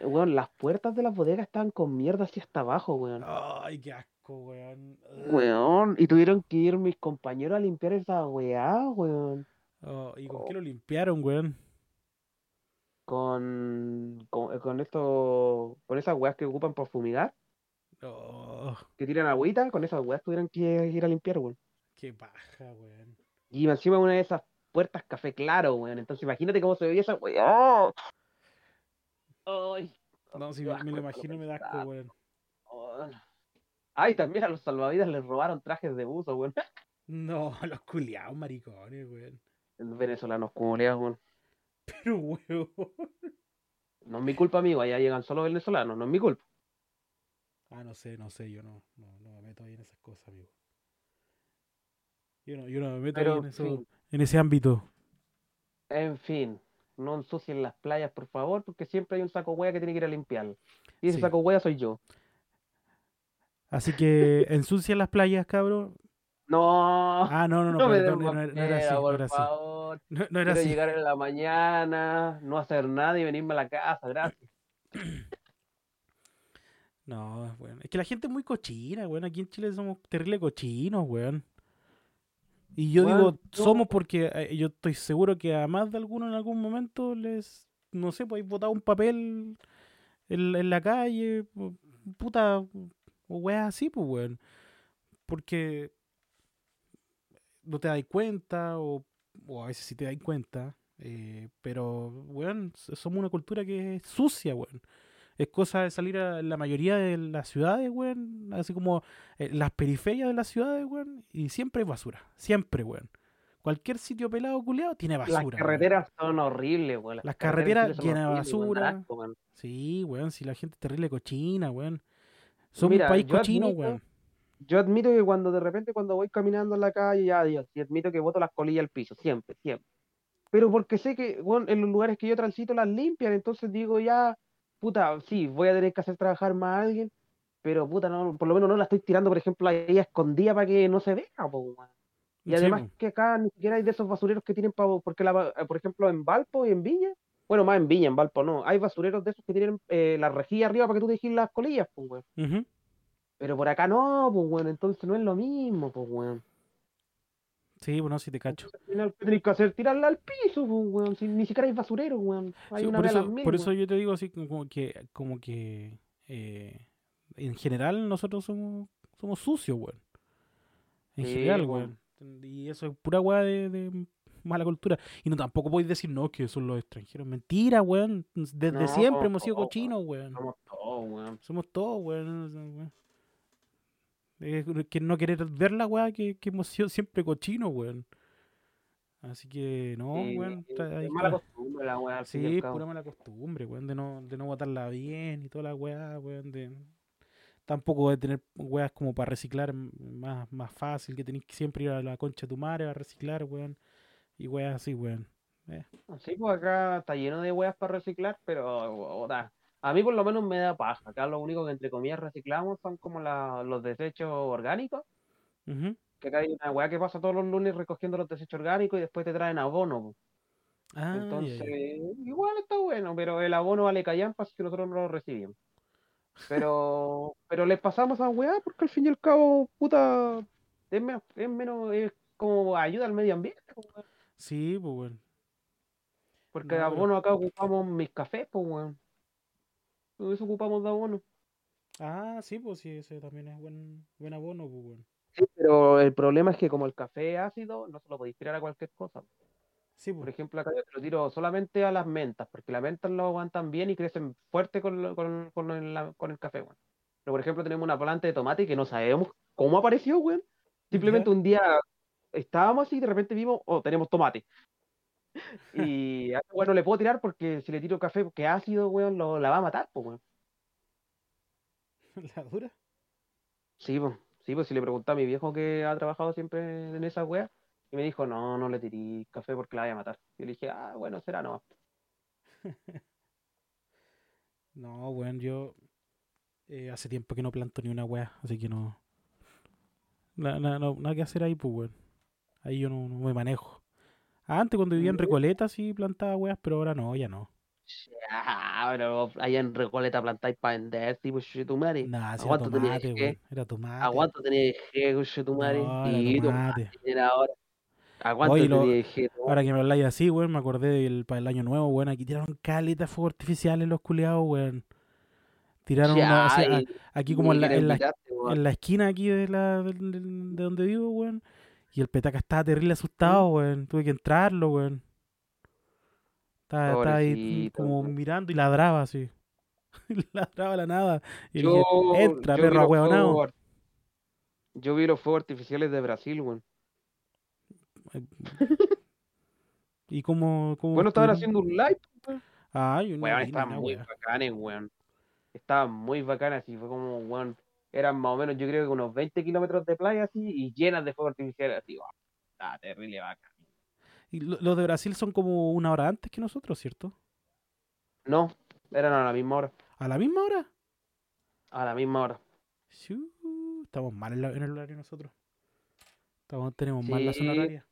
weón, las puertas de las bodegas estaban con mierda así hasta abajo, weón. Ay, qué asco, weón. Weón, y tuvieron que ir mis compañeros a limpiar esa weá, weón. Oh, ¿y con qué lo limpiaron, weón? Con, con, con esto, con esas weas que ocupan para fumigar, Oh, que tiran agüita, con esas weas tuvieron que ir a limpiar, weón. qué paja, weón. Y encima una de esas puertas café claro, weón. Entonces imagínate cómo se veía esa weá. Ay, No, si me, lo imagino me da asco, weón. Ay, también a los salvavidas les robaron trajes de buzo, weón. No, los culiados maricones, weón. Los venezolanos culeados, weón. Pero, weón. No es mi culpa, amigo. Allá llegan solo venezolanos, no es mi culpa. Ah, no sé, no sé, yo no, no, no me meto ahí en esas cosas, amigo. Yo no, yo no me meto ahí Pero, en, en eso, fin, en ese ámbito. en fin, no ensucien las playas, por favor, porque siempre hay un saco hueá que tiene que ir a limpiarlo. Y ese Sí. saco hueá soy yo. Así que ensucian las playas, cabrón. No, Ah, no, no, no, no perdón, no, no era así, pena, no por era así. favor. No, no era Quiero así. llegar en la mañana, no hacer nada y venirme a la casa, gracias. No, es bueno. Es que la gente es muy cochina, weón. Aquí en Chile somos terrible cochinos, weón. Y yo digo, yo- somos porque eh, yo estoy seguro que a más de alguno en algún momento les, no sé, pues botado un papel en, en la calle, pu- puta, o weas así, pues, weón. Porque no te das cuenta, o, o a veces sí te das cuenta, eh, pero, weón, somos una cultura que es sucia, weón. Es cosa de salir a la mayoría de las ciudades, weón, así como eh, las periferias de las ciudades, weón, y siempre hay basura, siempre, weón. Cualquier sitio pelado culeado tiene basura. Las weón. carreteras son horribles, weón. Las carreteras son llenas de weón, basura. dan asco, weón. Sí, weón, si la gente es terrible cochina, weón. Somos Mira, un país cochino, admito- weón. Yo admito que cuando de repente cuando voy caminando en la calle, ya Dios, y admito que boto las colillas al piso, siempre, siempre. Pero porque sé que, bueno, en los lugares que yo transito las limpian, entonces digo ya, puta, sí, voy a tener que hacer trabajar más a alguien, pero puta, no, por lo menos no la estoy tirando, por ejemplo, ahí escondida para que no se vea, po, weón. Y además que acá ni siquiera hay de esos basureros que tienen para, porque la, ba- por ejemplo en Valpo y en Viña, bueno, más en Viña, en Valpo no, hay basureros de esos que tienen eh, la rejilla arriba para que tú dejes las colillas, pues, weón. Pero por acá no, pues, weón, entonces no es lo mismo, pues, weón. Sí, bueno, sí te cacho. Entonces, al final, ¿qué tenés que hacer? Tirarla al piso, weón. Si ni siquiera hay basureros, weón. Hay Sí, una por, eso, mil, por eso yo te digo así como que, como que eh, en general nosotros somos, somos sucios, weón. En Sí, general, weón. Y eso es pura weá de, de mala cultura. Y no tampoco podéis decir, no, que son los extranjeros. Mentira, weón. Desde No, siempre hemos sido cochinos, weón. Somos todos, weón. Somos todos, weón. Es que no querer ver la weá que, que hemos sido siempre cochinos, weón. Así que, no, Sí, weón. es mala costumbre la weá, Sí, pura mala costumbre, weón, de no, de no botarla bien y toda la weá, weón, de... Tampoco de tener weas como para reciclar más, más fácil, que tenés que siempre ir a la concha de tu madre a reciclar, weón. Y weas así, weón. Sí, pues acá está lleno de weas para reciclar, pero o- da, a mí por lo menos me da paja. Acá lo único que entre comillas reciclamos son como la- los desechos orgánicos. Que acá hay una wea que pasa todos los lunes recogiendo los desechos orgánicos y después te traen abono. Ah, Entonces, igual está bueno, pero el abono vale callampa, así que nosotros no lo recibimos. Pero, pero les pasamos a weá porque al fin y al cabo, puta, es menos, es menos, es como ayuda al medio ambiente. Sí, pues, weón. Porque No, abono acá ocupamos mis cafés, pues weón. Todo eso ocupamos de abono. Ah, sí, pues sí, ese también es buen, buen abono, pues, weón. Sí, pero el problema es que como el café es ácido, no se lo podéis tirar a cualquier cosa. Sí, Por pues. ejemplo, acá yo te lo tiro solamente a las mentas, porque las mentas lo aguantan bien y crecen fuerte con, lo- con, con el, la- con el café, weón. Pero por ejemplo, tenemos una planta de tomate que no sabemos cómo apareció, weón. Simplemente Ya. un día estábamos así y de repente vimos, oh, tenemos tomate. Y a este weón no le puedo tirar porque si le tiro café que ácido, weón, lo, la va a matar, pues, weón. ¿La dura? Sí, pues, sí, pues si le pregunté a mi viejo que ha trabajado siempre en esa wea, y me dijo, no, no le tiré café porque la voy a matar. Y le dije, ah, bueno, será no. No, weón, yo eh, hace tiempo que no planto ni una weá, así que no. na- na- no- nada que hacer ahí, pues, weón. Ahí yo no, no me manejo. Antes, cuando vivía en Mm. Recoleta, sí plantaba weas, pero ahora no, ya no. Ah, pero allá en Recoleta plantáis para vender, tipo, tu madre. Nada, si era tomate, weón. Era tomate. Aguanto tenía que tu madre. No, era Y tu tomate. madre ahora. Aguanto Oye, lo- Ahora que me habláis así, weón, me acordé del, para el año nuevo, weón. Aquí tiraron caletas de fuego artificiales los culiados, weón. Tiraron una, a- aquí como en la, en la en la esquina aquí de la del- de donde vivo, weón. Y el petaca estaba terrible asustado, weón. Tuve que entrarlo, weón. Estaba, estaba ahí como weón. mirando y ladraba así. ladraba a la nada. Y Yo, dije, entra, yo perro ar- Yo vi los fuegos artificiales de Brasil, weón. ¿Y cómo, cómo Bueno, estaban haciendo un live, Ah, yo no weón, estaban muy bacanes, weón. Estaban muy bacanas y fue como, weón, eran más o menos, yo creo que unos 20 kilómetros de playa así y llenas de fuegos artificiales así, weón. Está terrible bacán. Y lo- los de Brasil son como una hora antes que nosotros, ¿cierto? No, eran a la misma hora, ¿A la misma hora? a la misma hora. Shuu, estamos mal en, la- en el horario nosotros. Estamos, tenemos mal la zona Sí. horaria.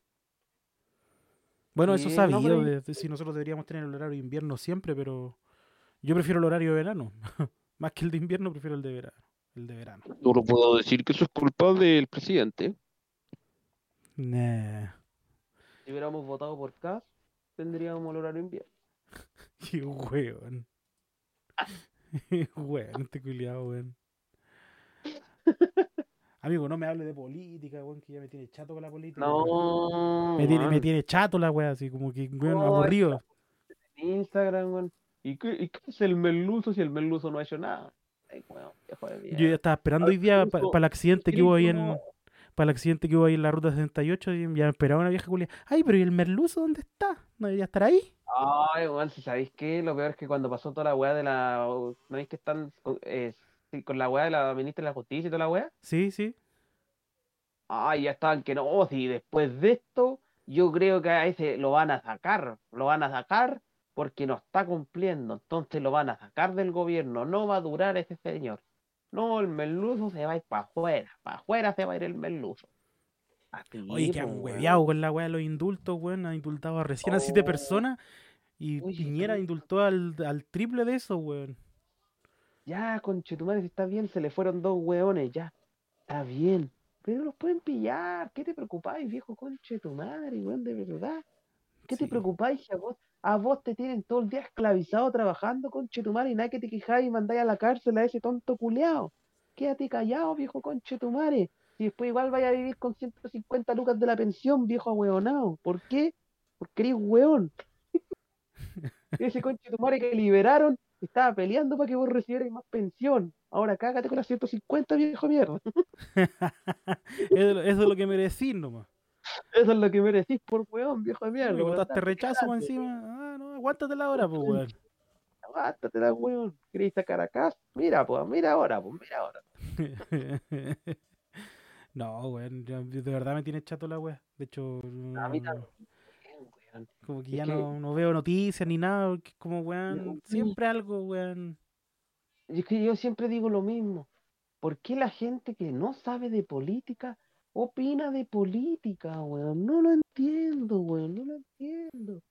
Bueno, eso Sí, no, sabido, pero- si nosotros deberíamos tener el horario de invierno siempre, pero yo prefiero el horario de verano. Más que el de invierno, prefiero el de verano. El de verano. Solo puedo decir que eso es culpa del presidente. Nah. Si hubiéramos votado por Cas, tendríamos el horario invierno. Qué weón. weón, este culiado, weón. Amigo, no me hable de política, weón, que ya me tiene chato con la política. weón. No, Me tiene, me tiene chato la weá, así como que, weón, No, aburrido. Instagram, weón. ¿Y qué, ¿Y qué es el merluzo si el merluzo no ha hecho nada? Ay, weón, viejo de Yo ya estaba esperando hoy día para el accidente que hubo ahí en. Para el accidente que hubo ahí en la ruta 68, y ya me esperaba una vieja culia. Ay, pero ¿y el merluzo dónde está? ¿No debería estar ahí? Ay, weón, si sabéis qué, lo peor es que cuando pasó toda la weá de la. ¿No veis que están con, eh, con la weá de la ministra de la Justicia y toda la weá? Sí, sí. Ay, ya estaban que no, si después de esto, yo creo que a ese lo van a sacar, lo van a sacar porque no está cumpliendo, entonces lo van a sacar del gobierno, no va a durar ese señor. No, el merluzo se va a ir para afuera, para afuera se va a ir el merluzo. Así, Oye, que po, han hueveado con la weá de los indultos, weón. Han indultado a recién a siete Oh. personas. Y Oye, Piñera indultó al, al triple de eso, weón. Ya, conchetumare, si está bien, se le fueron dos hueones, ya. Está bien. Pero los pueden pillar. ¿Qué te preocupáis, viejo conchetumare, weón, de verdad? ¿Qué te preocupáis si a vos, te tienen todo el día esclavizado trabajando, conchetumare, y nada que te quejáis y mandáis a la cárcel a ese tonto culeado? Quédate callado, viejo conchetumare. Si después igual vaya a vivir con 150 lucas de la pensión, viejo ahueonado. ¿Por qué? Porque eres hueón. Ese conchetumare que liberaron estaba peleando para que vos recibierais más pensión. Ahora cágate con las 150, viejo mierda. eso, eso es lo que merecís nomás. Eso es lo que merecís por hueón, viejo de mierda. Por botaste rechazo encima. Ah, no, aguántate ahora, pues, weón. Aguántatela, weón. ¿Queréis sacar acá? Mira, pues, mira ahora, pues, mira ahora. no, weón. De verdad me tiene chato la weá. De hecho, A mí no- también, weón. como que Es ya que- no, no veo noticias ni nada. Porque como, weón, No, siempre algo, weón. Es que yo siempre digo lo mismo. ¿Por qué la gente que no sabe de política opina de política, weón? No lo entiendo, weón. No lo entiendo.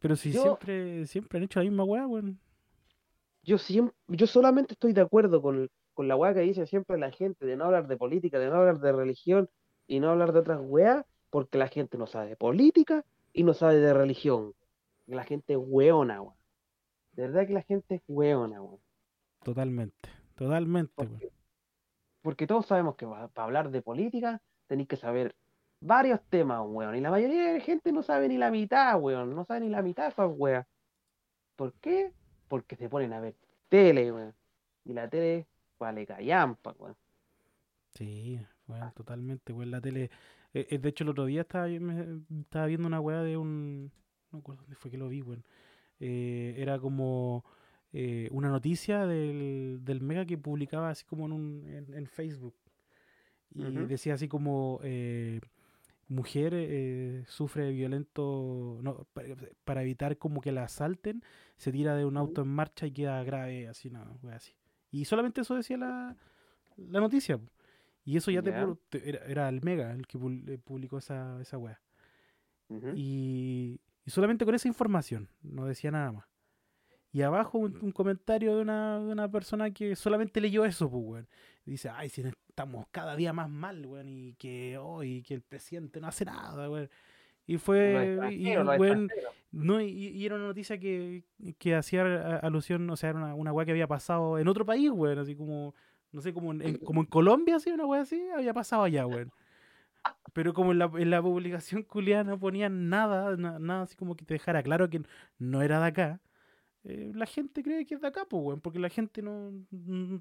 Pero si Yo- siempre, siempre han hecho la misma weá, weón. Yo siempre, yo solamente estoy de acuerdo con, con la weá que dice siempre la gente de no hablar de política, de no hablar de religión y no hablar de otras weas, porque la gente no sabe de política y no sabe de religión. La gente es weona, weón. De verdad que la gente es weona, weón. Totalmente. Totalmente, weón. Porque todos sabemos que para hablar de política tenéis que saber varios temas, weón. Y la mayoría de la gente no sabe ni la mitad, weón. No sabe ni la mitad esas weas. ¿Por qué? Porque se ponen a ver tele, weón. Y la tele vale callampa, weón. Sí, weón, totalmente, weón. La tele. eh, eh, de hecho, el otro día estaba, viendo una weá de un. No me acuerdo dónde fue que lo vi, weón. Eh, era como una noticia del, Mega que publicaba así como en, un, en Facebook. Y Ujú. decía así como. eh, mujer eh, sufre violento. No, para, para evitar como que la asalten, se tira de un auto en marcha y queda grave, así, no, así. Y solamente eso decía la, la noticia. Y eso ya te, pu- te- era, era el Mega el que eh, publicó esa, esa weá. Ujú. Y, y solamente con esa información, no decía nada más. Y abajo un, un comentario de una, de una persona que solamente leyó eso, pues, weón. Y dice, ay, si estamos cada día más mal, weón, y que hoy que el presidente no hace nada, weón. Y fue, y, los weón, extranjeros. no, y, y era una noticia que, que hacía a- alusión, o sea, era una, una weá que había pasado en otro país, weón, así como, no sé, como en, en- como en Colombia, así, una weá así, había pasado allá, weón. Pero como en la, en la publicación culiada no ponían nada, na- nada así como que te dejara claro que no era de acá, eh, la gente cree que es de acá, pues, weón, porque la gente no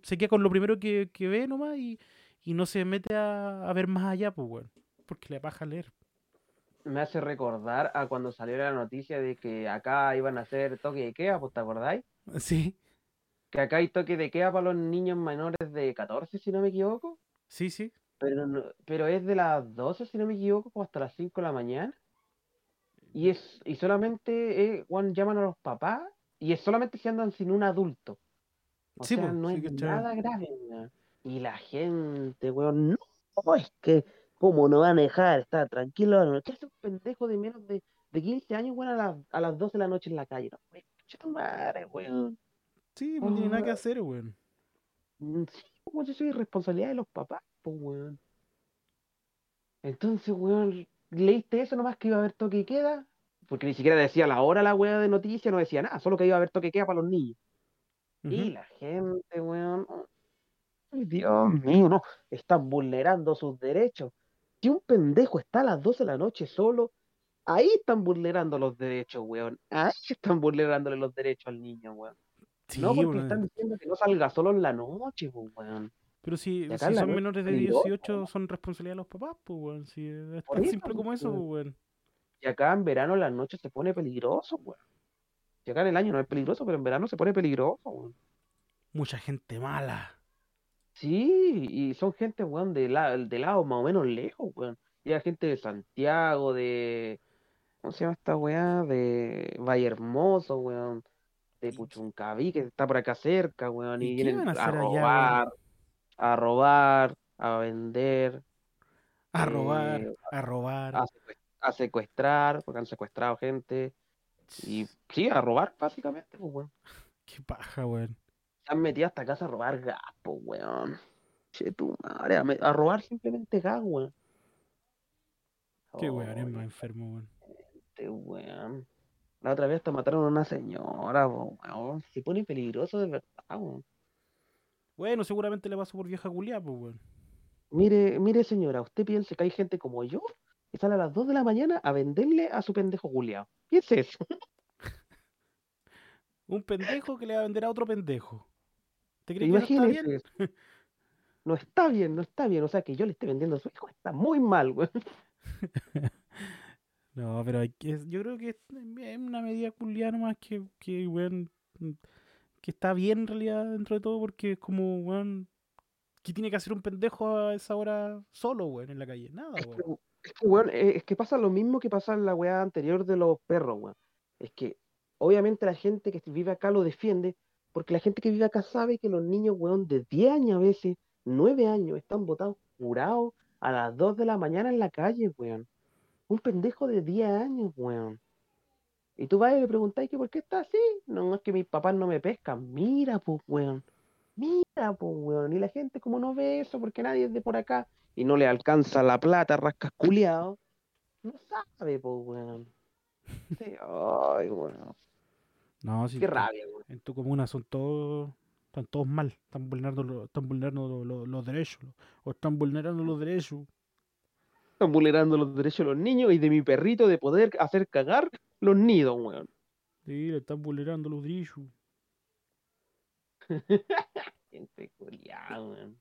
se queda con lo primero que, que ve nomás y, y no se mete a, a ver más allá, pues, weón, porque le baja leer. Me hace recordar a cuando salió la noticia de que acá iban a hacer toque de queda, pues, ¿te acordáis? Sí, Que acá hay toque de queda para los niños menores de 14, si no me equivoco. sí, sí. Pero, no- pero es de las 12, si no me equivoco, hasta las 5 de la mañana. Y es y solamente eh, llaman a los papás y es solamente si andan sin un adulto. O Sí, sea, po, no sí, es nada grave. Y la gente, weón, no, es que, ¿cómo no van a dejar? Está tranquilo. No, ¿Qué hace un pendejo de menos de, de 15 años, weón, a, las a las 12 de la noche en la calle? No, weón, concha tu madre, weón. Sí, no tiene nada que Oh. hacer, weón. Mm, Sí, como yo soy responsabilidad de los papás, pues, weón. Entonces, weón, leíste eso nomás que iba a haber toque y queda, porque ni siquiera decía la hora la weá de noticias, no decía nada, solo que iba a haber toque queda para los niños. Y la gente, weón, ay, Dios mío, no, están vulnerando sus derechos. Si un pendejo está a las 12 de la noche solo, ahí están vulnerando los derechos, weón. Ahí están vulnerándole los derechos al niño, weón. No porque están diciendo que no salga solo en la noche, pues, weón. pero si, son menores es de peligroso, 18 son responsabilidad de los papás, pues, weón. Si es tan eso, simple como eso, weón. pues, weón. Y acá en verano en las noches se pone peligroso, weón. Y acá en el año no es peligroso, pero en verano se pone peligroso, weón. Mucha gente mala. Sí, y son gente, weón, de, la, de lados más o menos lejos, weón. Y hay gente de Santiago, de... ¿Cómo se llama esta weá? De Valle Hermoso, weón. De ¿Y, Puchuncaví, que está por acá cerca, weón. y Y vienen a allá, robar, a robar, a vender, A robar, eh, a robar. a, a secuestrar, porque han secuestrado gente. Y sí, a robar, básicamente, pues, weón. Qué paja, weón. Se han metido hasta casa a robar gas, pues, weón. Che, tu madre, a, robar simplemente gas, weón. Qué weón es más enfermo, weón. este weón. La otra vez hasta mataron a una señora, weón. Se pone peligroso de verdad, weón. Bueno, seguramente le pasó por vieja culiá, pues, weón. Mire, mire, señora, usted piense que hay gente como yo sale a las 2 de la mañana a venderle a su pendejo Julián. Piense eso. Un pendejo que le va a vender a otro pendejo. ¿Te crees que eso está bien? eso. No está bien, no está bien. O sea, que yo le esté vendiendo a su hijo está muy mal, weón. No, pero hay que, yo creo que es una medida culiá nomás que, que, mm, que está bien en realidad dentro de todo porque es como, weón, ¿qué tiene que hacer un pendejo a esa hora solo, weón, en la calle? Nada, weón. Es que, weón, eh, es que pasa lo mismo que pasa en la weá anterior de los perros, weón. Es que obviamente la gente que vive acá lo defiende, porque la gente que vive acá sabe que los niños, weón, de 10 años a veces, 9 años, están botados curados a las 2 de la mañana en la calle, weón. Un pendejo de 10 años, weón. Y tú vas y le preguntáis que por qué está así. No, es que mis papás no me pescan. Mira, pues, weón. Mira, pues, weón. Y la gente como no ve eso porque nadie es de por acá y no le alcanza la plata, rascas culiao, no sabe, pues, weón. Sí, ay, weón. No, si Qué rabia, weón. en tu comuna son todos, están todos mal, están vulnerando, están vulnerando lo- lo- los derechos, o están vulnerando los derechos. Están vulnerando los derechos de los niños y de mi perrito de poder hacer cagar los nidos, weón. Sí, le están vulnerando los derechos. Gente culiao, weón.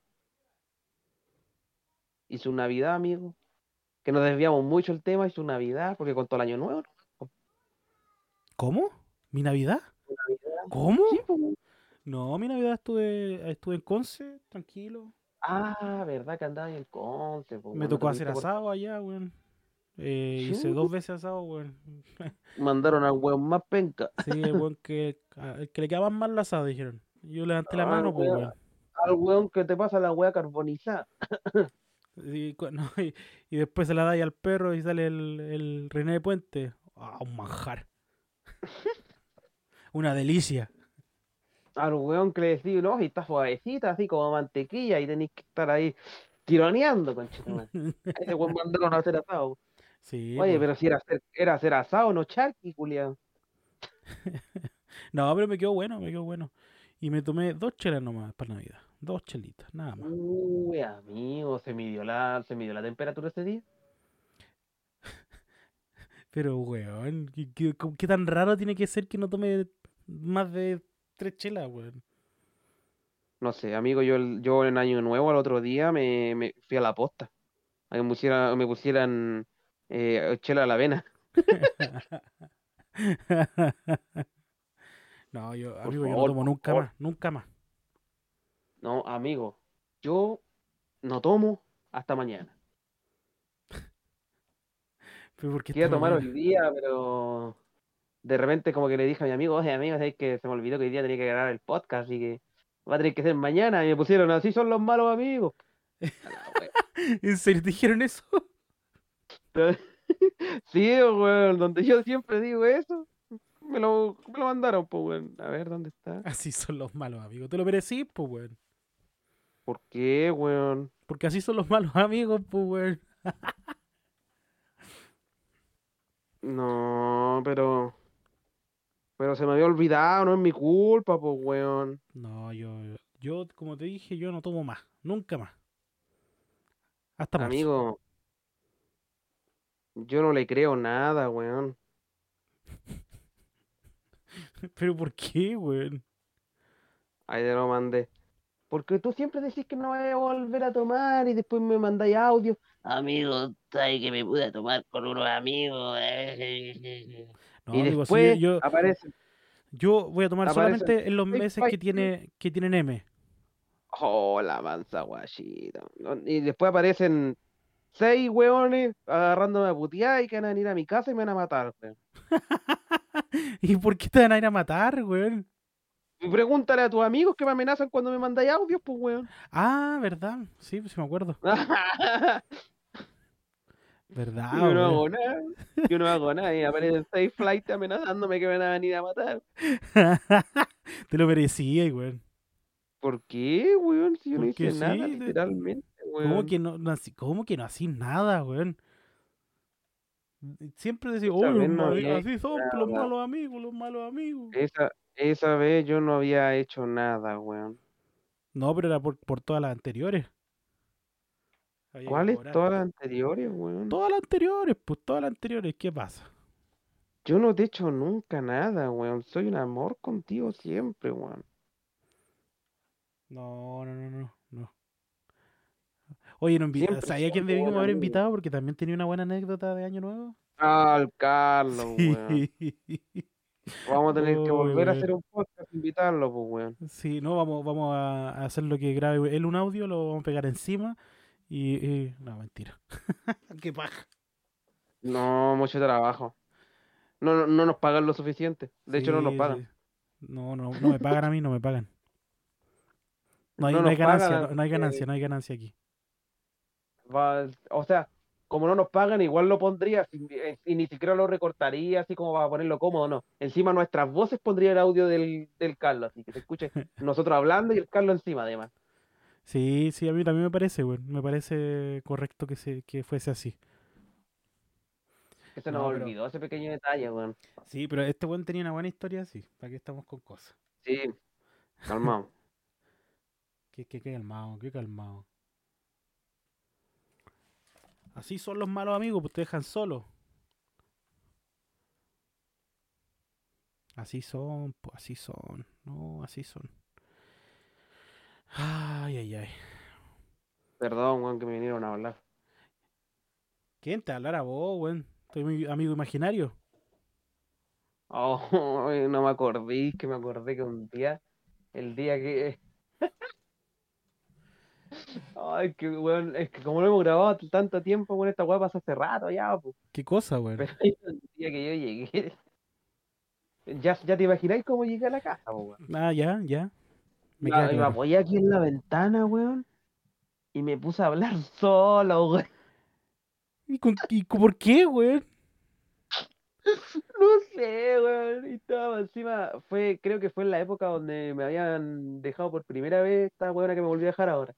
Y su Navidad, amigo. Que nos desviamos mucho el tema y su Navidad, porque con todo el año nuevo, ¿no? ¿Cómo? ¿Mi Navidad? Su Navidad. ¿Cómo? Sí, pues. No, mi Navidad estuve, estuve en Conce, tranquilo. Ah, verdad que andaba en Conce, pues, Me tocó hacer por- asado allá, weón. Eh, hice dos veces asado, weón. Mandaron al weón más penca. Sí, el weón que, a- el que le quedaba mal el asado, dijeron. Yo levanté la Ah, mano, pues, weón. Al weón que te pasa la wea carbonizada. Y, cu- no, y- y después se la da ahí al perro y sale el, el René de Puente. Ah, un manjar. Una delicia. Al weón que le decís, no, y está suavecita, así como mantequilla, y tenéis que estar ahí tironeando, conchetumare. A ese weón mandaron a hacer asado. Sí, Oye, pues. pero si era hacer, era hacer asado, no charqui, culiao. No, pero me quedó bueno, me quedó bueno. Y me tomé dos chelas nomás para Navidad. Dos chelitas, nada más. Uy, amigo, se midió la, se midió la temperatura ese día. Pero, weón, ¿qué, qué- cómo- qué tan raro tiene que ser que no tome más de tres chelas, weón? No sé, amigo, yo, yo en Año Nuevo al otro día me, me fui a la posta. A que me, pusiera- me pusieran eh, chela a la avena. no, yo, Por amigo, yo no tomo por nunca más, nunca más. No, amigo, yo no tomo hasta mañana. Pero porque Quería esta tomar hoy día, pero de repente como que le dije a mi amigo, oye amigo, es que se me olvidó que hoy día tenía que grabar el podcast, así que va a tener que ser mañana. Y me pusieron así son los malos amigos. ¿En serio te dijeron eso? Sí, weón, donde yo siempre digo eso, me lo, me lo mandaron, pues, weón. A ver, ¿dónde está? Así son los malos, amigos. Te lo merecís, pues, weón. ¿Por qué, weón? Porque así son los malos amigos, pues, weón. No, pero. Pero se me había olvidado, no es mi culpa, pues, weón. No, yo, yo, como te dije, yo no tomo más. Nunca más. Hasta marzo. Amigo. Yo no le creo nada, weón. Pero ¿por qué, weón? Ahí te lo mandé. Porque tú siempre decís que no voy a volver a tomar y después me mandáis audio. Amigo, sabes que me pude tomar con unos amigos. eh". No, y amigo, sí, después yo, aparece. yo voy a tomar aparece solamente en los meses que tiene, que tienen M. Oh, la mansa guachita. Y después aparecen seis weones agarrándome a putear y que van a venir a mi casa y me van a matar. ¿Y por qué te van a ir a matar, weón? Pregúntale a tus amigos que me amenazan cuando me mandáis audios, pues, weón. Ah, ¿verdad? Sí, pues sí me acuerdo. ¿Verdad, Yo no hago nada. Yo no hago nada. Y aparecen seis flights amenazándome que me van a venir a matar. Te lo merecía, weón. ¿Por qué, weón? Si yo no hice nada, literalmente, weón. ¿Cómo que no, no cómo que no hacís nada, weón? Siempre decís, Esa "Oye, vez los no ma- había así son pues, los malos amigos, los malos amigos. Esa, esa vez yo no había hecho nada, weón. No, pero era por, por todas las anteriores. ¿Cuáles? Todas las anteriores, weón. Todas las anteriores, pues todas las anteriores, ¿qué pasa? Yo no te he hecho nunca nada, weón. Soy un amor contigo siempre, weón. No, no, no, no. Oye, no invi- Siempre ¿sabía quién debimos haber invitado? Porque también tenía una buena anécdota de Año Nuevo. Al Carlos, weón. Vamos a tener que volver a hacer un podcast, invitarlo, pues, weón. Sí, no, vamos, vamos a hacer lo que grabe él un audio, lo vamos a pegar encima y... y- no, mentira. Qué paja. No, mucho trabajo. No, no, no nos pagan lo suficiente. De hecho, no nos pagan. sí. No, no, no me pagan a mí, no me pagan. No hay, No no hay nos pagan, ganancia, no, hay ganancia, que- no hay ganancia aquí. Va- o sea, como no nos pagan, igual lo pondría y ni siquiera lo recortaría así como para ponerlo cómodo, no. Encima nuestras voces pondría el audio del, del Carlos, así que se escuche nosotros hablando y el Carlos encima, además. Sí, sí, a mí también me parece, güey. Me parece correcto que, se, que fuese así. Que se nos No, pero- olvidó ese pequeño detalle, weón. Sí, pero este weón tenía una buena historia, sí. ¿Para qué estamos con cosas? Sí, calmado. Qué, qué, qué calmado, qué calmado. Así son los malos amigos, pues te dejan solo. Así son, pues así son. No, así son. Ay, ay, ay. Perdón, weón, que me vinieron a hablar. ¿Quién te hablará vos, weón? Soy mi amigo imaginario. Oh, no me acordé, que me acordé que un día, el día que... Ay, que weón, es que como lo hemos grabado tanto tiempo, weón, esta weá pasó hace rato ya, pues. ¿Qué cosa, weón? Pero el día que yo llegué, ya, ya te imagináis cómo llegué a la casa, po, weón. Ah, ya, ya. Me No, me apoyé aquí en la ventana, weón, y me puse a hablar solo, weón. ¿Y, con, y con- por qué, weón? No sé, weón. Y estaba encima, fue, creo que fue en la época donde me habían dejado por primera vez esta weona que me volvió a dejar ahora.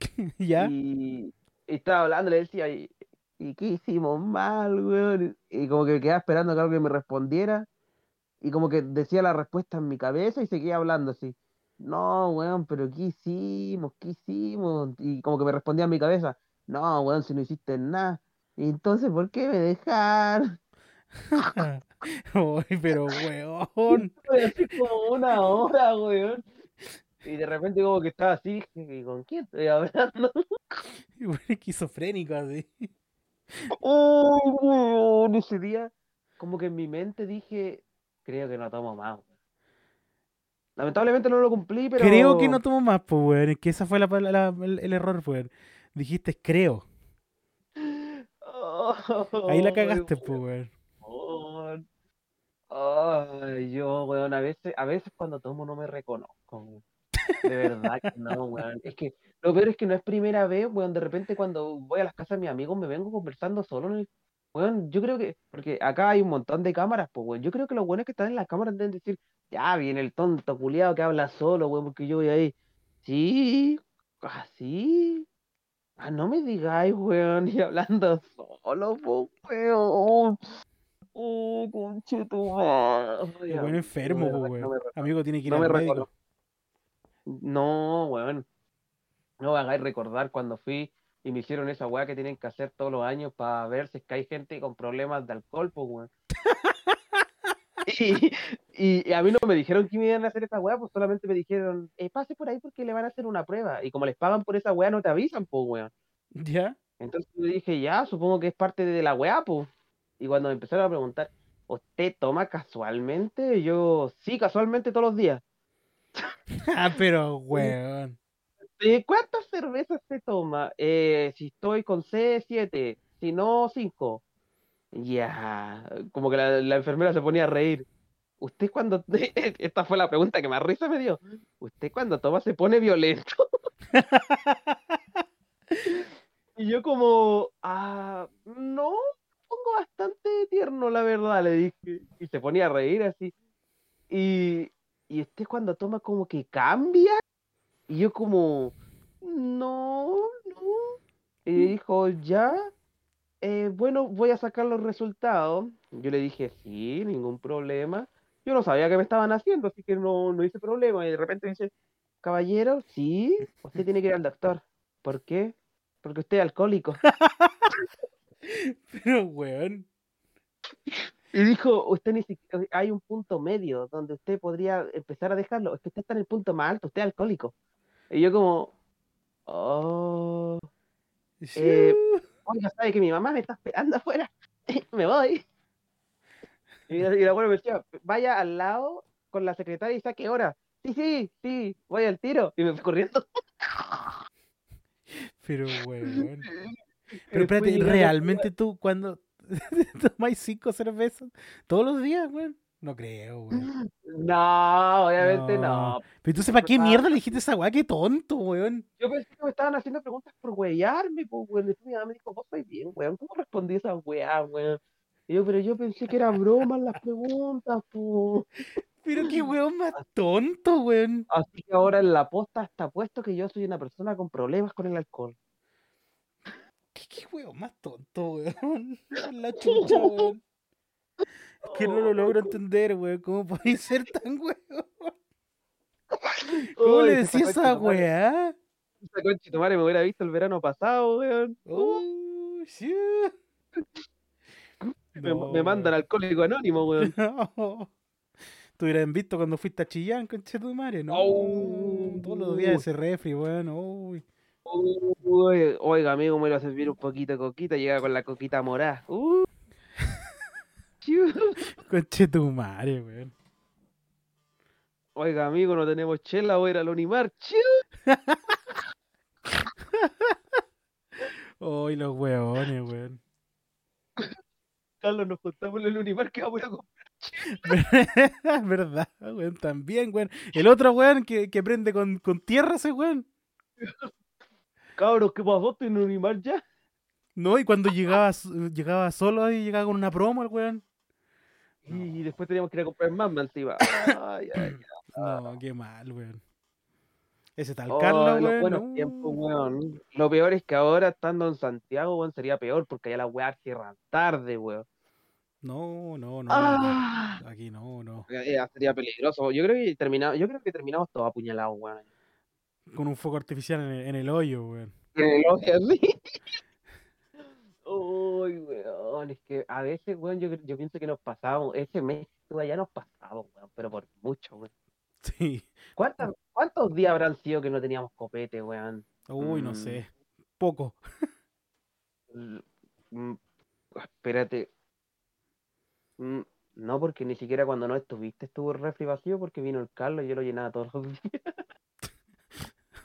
¿Ya? Y, y estaba hablando, le decía, ¿y, y qué hicimos mal, weón? Y como que quedaba esperando que alguien me respondiera. Y como que decía la respuesta en mi cabeza y seguía hablando así. No, weón, pero ¿qué hicimos? ¿Qué hicimos? Y como que me respondía en mi cabeza. No, weón, si no hiciste nada. Y entonces, ¿por qué me dejaron? Uy, pero weón. Así como una hora, weón. Y de repente como que estaba así, ¿y con quién estoy hablando? Esquizofrénico así. Oh, weón, ese día, como que en mi mente dije, creo que no tomo más. weón". Lamentablemente no lo cumplí, pero... Creo que no tomo más, pues, weón. Es que esa fue la, la- la- el, el error, weón. Dijiste creo. Ahí la cagaste, pues, weón. Ay, yo, weón, a veces, a veces cuando tomo no me reconozco. De verdad que no, weón. Es que lo peor es que no es primera vez, weón. De repente cuando voy a las casas de mis amigos me vengo conversando solo en el... Weón, yo creo que, porque acá hay un montón de cámaras, pues, weón. Yo creo que los buenos que están en las cámaras deben decir, ya viene el tonto culiado que habla solo, weón, porque yo voy ahí. Sí, ¿Así? Ah, no me digáis, weón, y hablando solo, po, weón. Oh, conche tu madre. Enfermo, No no weón. Amigo, tiene que ir no al médico. No, weón. No me hagáis recordar cuando fui y me hicieron esa weá que tienen que hacer todos los años para ver si es que hay gente con problemas de alcohol, pues, weón. Y, y- a mí no me dijeron que me iban a hacer esa weá, pues solamente me dijeron, eh, pase por ahí porque le van a hacer una prueba. Y como les pagan por esa weá, no te avisan, pues, weón. ¿Ya? Entonces yo dije, ya, supongo que es parte de la weá, pues. Y cuando me empezaron a preguntar, ¿usted toma casualmente? Yo, sí, casualmente todos los días. Ah, pero, weón. ¿Cuántas cervezas se toma? Eh, si estoy con C, 7. Si no, 5. Ya, como que la, la enfermera se ponía a reír. ¿Usted cuando... Esta fue la pregunta que más risa me dio. ¿Usted cuando toma se pone violento? Y yo como, ah, no, pongo bastante tierno, la verdad, le dije. Y se ponía a reír así. Y, y usted cuando toma como que cambia. Y yo como, no, no. Y dijo, ya, eh, bueno, voy a sacar los resultados. Yo le dije, sí, ningún problema. Yo no sabía qué me estaban haciendo, así que no, no hice problema. Y de repente me dice, caballero, sí, usted tiene que ir al doctor. ¿Por qué? Porque usted es alcohólico. Pero, weón. Y dijo, usted ni siquiera, hay un punto medio donde usted podría empezar a dejarlo. Es que usted está en el punto más alto, usted es alcohólico. Y yo como, oh, Eh, oiga, sabe que mi mamá me está esperando afuera. me voy. Y la, y la abuela me decía, vaya al lado con la secretaria y saque hora. Sí, sí, sí, voy al tiro. Y me fui corriendo. Pero, weón. Pero espérate, ¿realmente tú cuando tomáis cinco cervezas todos los días, weón? No creo, weón. No, obviamente no. No. Pero tú sepas qué mierda le dijiste esa weá, qué tonto, weón. Yo pensé que me estaban haciendo preguntas por huearme, pues, weón. Después mi mamá me dijo, vos sois bien, weón. ¿Cómo respondí esa weá, weón? Y yo, pero yo pensé que era broma las preguntas, pues. Pero qué weón más tonto, weón. Así que ahora en la posta está puesto que yo soy una persona con problemas con el alcohol. ¿Qué, qué weón más tonto, weón? La chucha, weón. Es que no lo logro entender, weón. ¿Cómo podéis ser tan weón? ¿Cómo le concha esa weá? Esa madre me hubiera visto el verano pasado, weón. Oh, shit. me, No, me mandan alcohólico anónimo, weón. No. Te hubieran visto cuando fuiste a Chillán, conche tu madre, no. Oh. Todos los días ese refri, weón. Uy. Uy, oiga, amigo, me lo a servir un poquito de coquita. Llega con la coquita morada. Uh. Chiu. Conche tu madre, weón. Oiga, amigo, no tenemos chela, voy a ir al Unimar. Uy, los weones, weón. Carlos, nos juntamos en el Unimar que vamos a comprar. ¿Verdad, weón? También, weón. El otro weón que, que prende con, con tierra ese weón. Cabros, ¿qué pasó? ¿Estoy en el Unimar ya? No, y cuando llegaba, llegaba solo y llegaba con una promo el weón. Y después teníamos que ir a comprar más, man, encima. Ay, ay, No, qué mal, weón. Ese tal Oh, Carlos, los weón. buenos no. tiempos, weón. Lo peor es que ahora estando en Santiago, weón, sería peor porque allá las weas cierran tarde, weón. No, no, no. Ah. Aquí no, no. Sería peligroso. Yo creo que terminamos, yo creo que terminamos todos apuñalados, weón. Con un foco artificial en el, en el hoyo, weón. En el ojo así. Uy, weón, es que a veces, weón, yo, yo pienso que nos pasamos, ese mes estuve allá nos pasamos, weón, pero por mucho, weón. Sí. ¿Cuántas- ¿Cuántos días habrán sido que no teníamos copete, weón? Uy, no Mm. sé. Poco. Mm, Espérate. Mm, No, porque ni siquiera cuando no estuviste estuvo el refri vacío porque vino el Carlos y yo lo llenaba todos los días.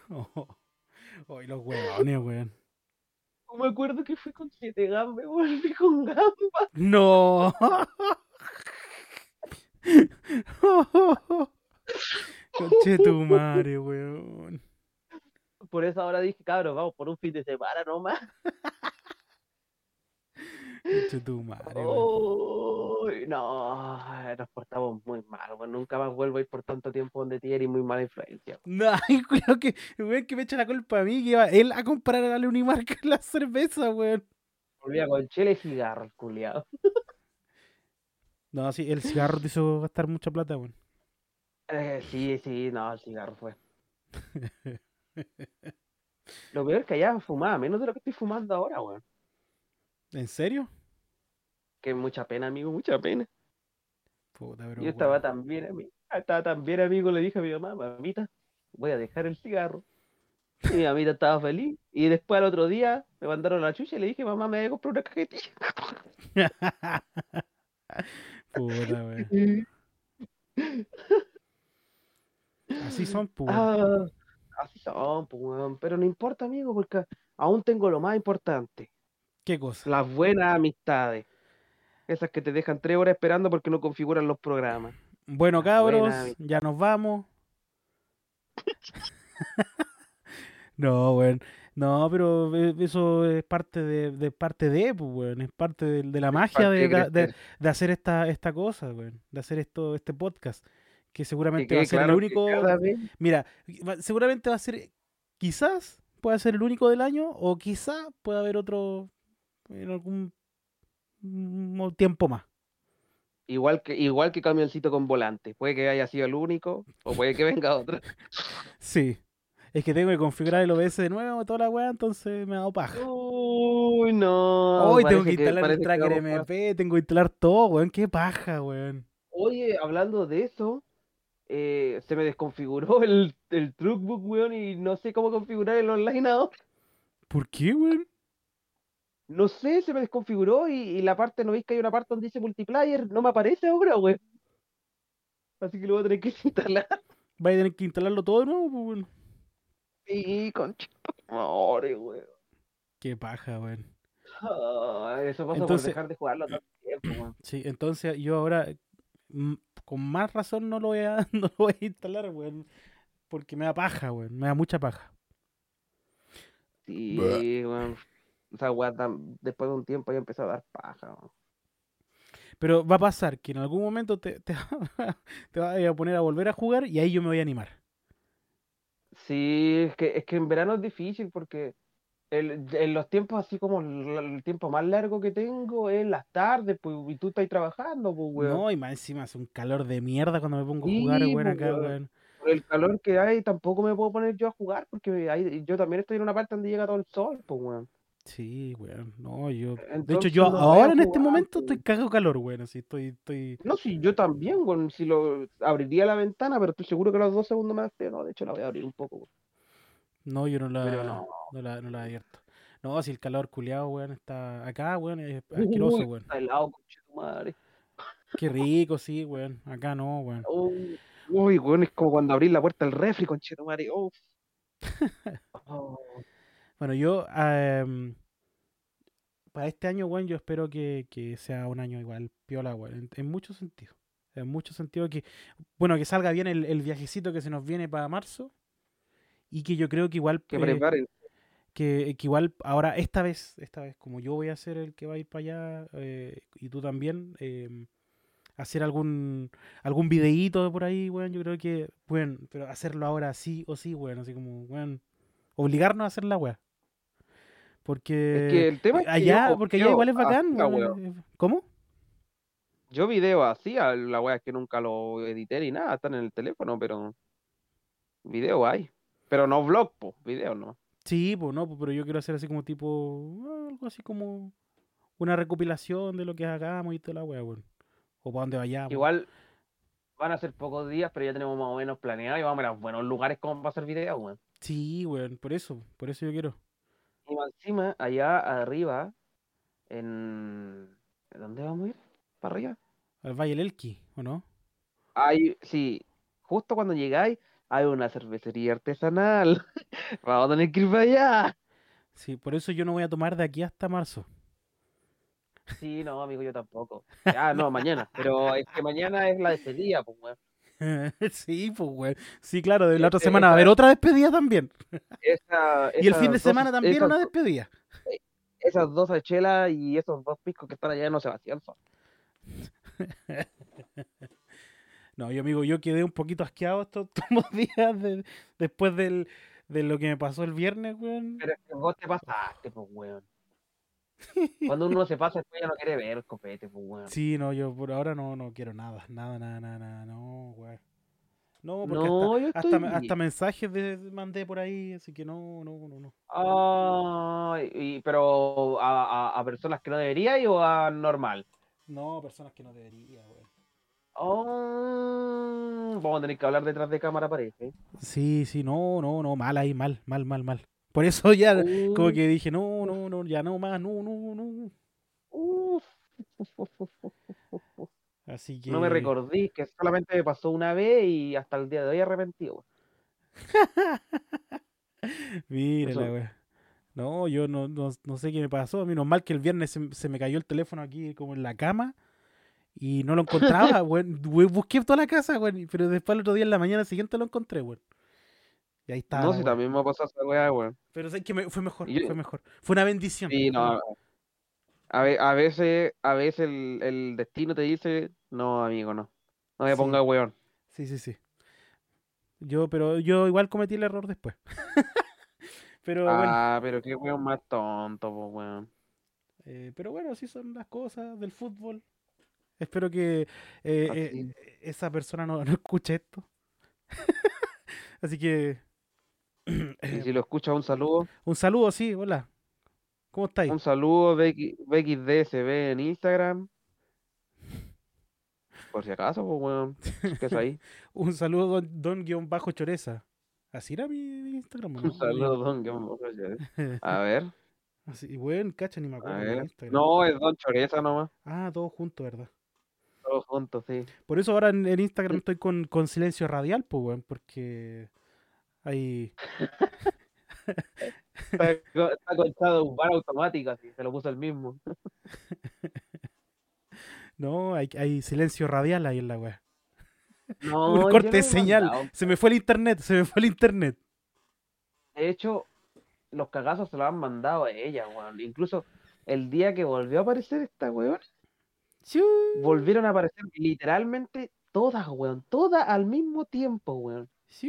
Oh. Los weones, weón. Me acuerdo que fui con siete gambas, volví con gambas. No. Conche tu madre, weón. Por eso ahora dije, cabros, vamos por un fin de semana nomás. Conche tu madre, weón. Uy, no, nos portamos muy mal, weón. Nunca más vuelvo a ir por tanto tiempo donde ti eres muy mala influencia. No, ay, cuidado que, weón, que me echa la culpa a mí, que iba él a comprar a la Unimarca la cerveza, weón. Volvía con chile y cigarro, culiado. No, sí, el cigarro te hizo gastar mucha plata, weón. Eh, sí, sí, no, el cigarro fue. Lo peor es que allá fumaba menos de lo que estoy fumando ahora, weón. ¿En serio? Que mucha pena, amigo, mucha pena. Puta, pero. Yo estaba tan bien, ami- estaba tan bien, amigo, le dije a mi mamá, mamita, voy a dejar el cigarro. Y mi mamita estaba feliz. Y después al otro día me mandaron la chucha y le dije, mamá, me voy a comprar una cajetilla. Puta, weón. Así son, pues. Ah, así son, pues. Pero no importa, amigo, porque aún tengo lo más importante, ¿Qué cosa? las buenas amistades. Esas que te dejan tres horas esperando porque no configuran los programas. Bueno, cabros, ya nos vamos. no, weón. No, pero e- eso es parte de, de parte de, pues, weón. Es parte de, de la magia de, de hacer esta, esta cosa, weón. De hacer esto, este podcast. Que seguramente va a ser claro el único. vez- Mira, seguramente va a ser. Quizás pueda ser el único del año, o quizás pueda haber otro en algún tiempo más. Igual que, igual que camioncito con volante. Puede que haya sido el único, o puede que venga otro. Sí. Es que tengo que configurar el OBS de nuevo, toda la weá, entonces me ha dado paja. Uy, no. Hoy tengo que instalar el que tracker a- MP, tengo que instalar todo, weón. Qué paja, weón. Oye, hablando de eso, eh, se me desconfiguró el, el Truckbook, weón, y no sé cómo configurar el online ahora. ¿Por qué, weón? No sé, se me desconfiguró y, y la parte, ¿no veis que hay una parte donde dice multiplayer? No me aparece ahora, weón. Así que lo voy a tener que instalar. Vais a tener que instalarlo todo de nuevo, pues, weón. Sí, conchito, madre, weón. Qué paja, weón. Ah, eso pasa Entonces- por dejar de jugarlo tanto tiempo, weón. Sí, entonces yo ahora, mm, con más razón, no lo voy a, no lo voy a instalar, weón. Porque me da paja, weón. Me da mucha paja. Sí, weón. O sea, tam- después de un tiempo ya empezó a dar paja. Pero va a pasar que en algún momento te, te, te vas a poner a volver a jugar y ahí yo me voy a animar. Sí, es que, es que en verano es difícil porque el, en los tiempos así como el, el tiempo más largo que tengo es las tardes, pues, y tú estás trabajando, pues, weón. No, y más encima hace un calor de mierda cuando me pongo a jugar, weón, pues, acá, weón. Por el calor que hay, tampoco me puedo poner yo a jugar porque hay- yo también estoy en una parte donde llega todo el sol, pues, weón. Sí, weón. No, yo. De hecho, yo no ahora en este momento estoy cagado calor, weón. Así estoy, estoy. No, sí, yo también, weón. Si lo abriría la ventana, pero estoy seguro que a los dos segundos más. No, de hecho la voy a abrir un poco, weón. No, yo no la, no. no la, no la abierto. No, si el calor culiado, weón, está acá, weón, es asqueroso, Uy, weón. Está helado, tu madre. Qué rico, sí, weón. Acá no, weón. Uy, uy, weón, es como cuando abrís la puerta del refri, conche tu madre. Uf. Oh. Bueno, yo, em, para este año, weón, yo espero que, que sea un año igual, piola, weón, en, en muchos sentidos. En muchos sentidos que, bueno, que salga bien el, el viajecito que se nos viene para marzo y que yo creo que igual, Que eh, preparen. que, que igual ahora, esta vez, esta vez, como yo voy a ser el que va a ir para allá eh, y tú también, em, hacer algún algún videíto por ahí, weón, yo creo que, bueno, pero hacerlo ahora sí o sí, weón, así como, weón, obligarnos a hacer la weá. Porque Es que el tema es que allá, yo- porque allá igual es bacán, weón. eh, ¿Cómo? Yo video hacía, la wea es que nunca lo edité ni nada, están en el teléfono, pero video hay. Pero no vlog, pues, video no. Sí, pues no, pero yo quiero hacer así como tipo, ah, algo así como una recopilación de lo que hagamos y toda la weá, weón. O para dónde vayamos. Igual van a ser pocos días, pero ya tenemos más o menos planeado y vamos a ver buenos lugares como para hacer video, weón. Sí, weón, por eso, por eso yo quiero. Y encima, allá arriba, en... ¿Dónde vamos a ir? ¿Para arriba? Al Valle del Elqui, ¿o no? Hay, sí, justo cuando llegáis, hay una cervecería artesanal. Vamos a tener que ir para allá. Sí, por eso yo no voy a tomar de aquí hasta marzo. Sí, no, amigo, yo tampoco. Ah, no, mañana. Pero es que mañana es la despedida, pues, weón. sí, pues, weón. Sí, claro, de la otra Ese- semana va a haber otra despedida también. Esa, Y el fin de semana también esas una despedida. esas dos chelas y esos dos piscos que están allá no se vacían. son. No, yo amigo, yo quedé un poquito asqueado estos últimos días de- después del, de lo que me pasó el viernes, weón. Pero es que vos te pasaste, pues, weón. Cuando uno se pasa, después ya no quiere ver el copete, pues, weón. Sí, no, yo por ahora no, no quiero nada, nada, nada, nada, nada, no, weón. No, porque No, hasta, estoy mensajes de, mandé por ahí, así que no, no, no, no. Ay, y- pero a, a- a personas que no debería o a normal. No, personas que no debería, weón. Oh, vamos a tener que hablar detrás de cámara, parece. Sí, sí, no, no, no, mal ahí, mal, mal, mal, mal. Por eso ya como Uh, que dije, no, no, no, ya no más, no, no, no. uf. Así que... No me recordí que solamente me pasó una vez y hasta el día de hoy arrepentido. Mira Eso- la wea. No, yo no, no, no sé qué me pasó. A mí normal que el viernes se, se me cayó el teléfono aquí como en la cama y no lo encontraba. We- Busqué toda la casa, weón, pero después el otro día en la mañana siguiente lo encontré, weón. Y ahí estaba. No, si también me pasado esa weá, weón. Pero sé que me- fue mejor, yo- fue mejor. Fue una bendición. Sí, no. A, a veces, a veces el, el destino te dice, no, amigo, no. No me Sí. ponga weón. Sí, sí, sí. Yo, pero yo igual cometí el error después. pero bueno, Ah, pero qué weón más tonto, pues, weón. eh, pero bueno, así son las cosas del fútbol. Espero que eh, eh, esa persona no, no escuche esto. Así que Y si lo escuchas, un saludo. un saludo, sí, hola. ¿Cómo estáis? Un saludo, BX BXDSB en Instagram. Por si acaso, pues, weón. ¿Qué es ahí? Un saludo, don, don guion bajo choreza. Así era mi, Instagram. ¿o Un no? saludo, don. guion bajo Choreza. A ver, Así, bueno, cacha, ni me acuerdo de. Instagram. No, es Don Choreza nomás. Ah, todos juntos, ¿verdad? Todos juntos, sí. Por eso ahora en, en Instagram estoy con, con silencio radial, pues, weón, porque hay... Está, co- está conchado un bar automático, así. Se lo puso el mismo. No, hay, hay silencio radial ahí en la web. No, Un corte de señal. mandado. Se me fue el internet, se me fue el internet. De hecho, los cagazos se los han mandado a ella, weón. Incluso el día que volvió a aparecer esta weón, volvieron a aparecer literalmente todas, weón. Todas al mismo tiempo, weón. Chu.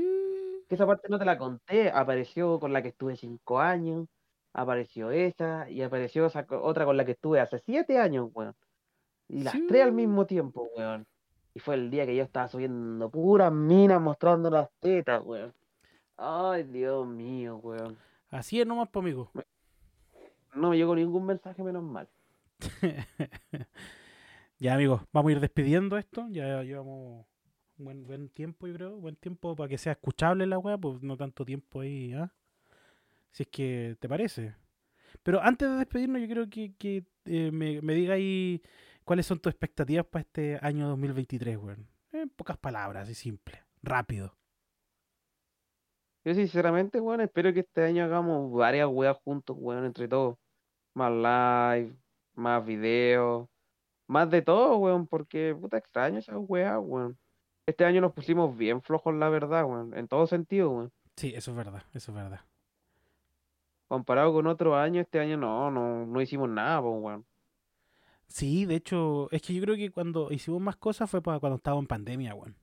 Que esa parte no te la conté. Apareció con la que estuve cinco años. Apareció esa. Y apareció esa otra con la que estuve hace siete años, weón. Y las tres al Sí. mismo tiempo, weón. Y fue el día que yo estaba subiendo puras minas mostrando las tetas, weón. Ay, Dios mío, weón. Así es nomás, pues, amigo. No me llegó ningún mensaje, menos mal. ya, amigos, vamos a ir despidiendo esto. Ya llevamos buen, buen tiempo, yo creo. Buen tiempo para que sea escuchable la weá, pues no tanto tiempo ahí, ¿ah? Si es que te parece. Pero antes de despedirnos, yo creo que, que eh, me, me digáis cuáles son tus expectativas para este año 2023, weón. En pocas palabras, así simple, rápido. Yo sinceramente, weón, espero que este año hagamos varias weas juntos, weón, entre todos. Más live, más videos, más de todo, weón, porque puta extraño esas weas, weón. Este año nos pusimos bien flojos, la verdad, weón, en todo sentido, weón. Sí, eso es verdad, eso es verdad. Comparado con otros años, este año no, no, no hicimos nada, pues, weón. Sí, de hecho, es que yo creo que cuando hicimos más cosas fue para cuando estábamos en pandemia, weón.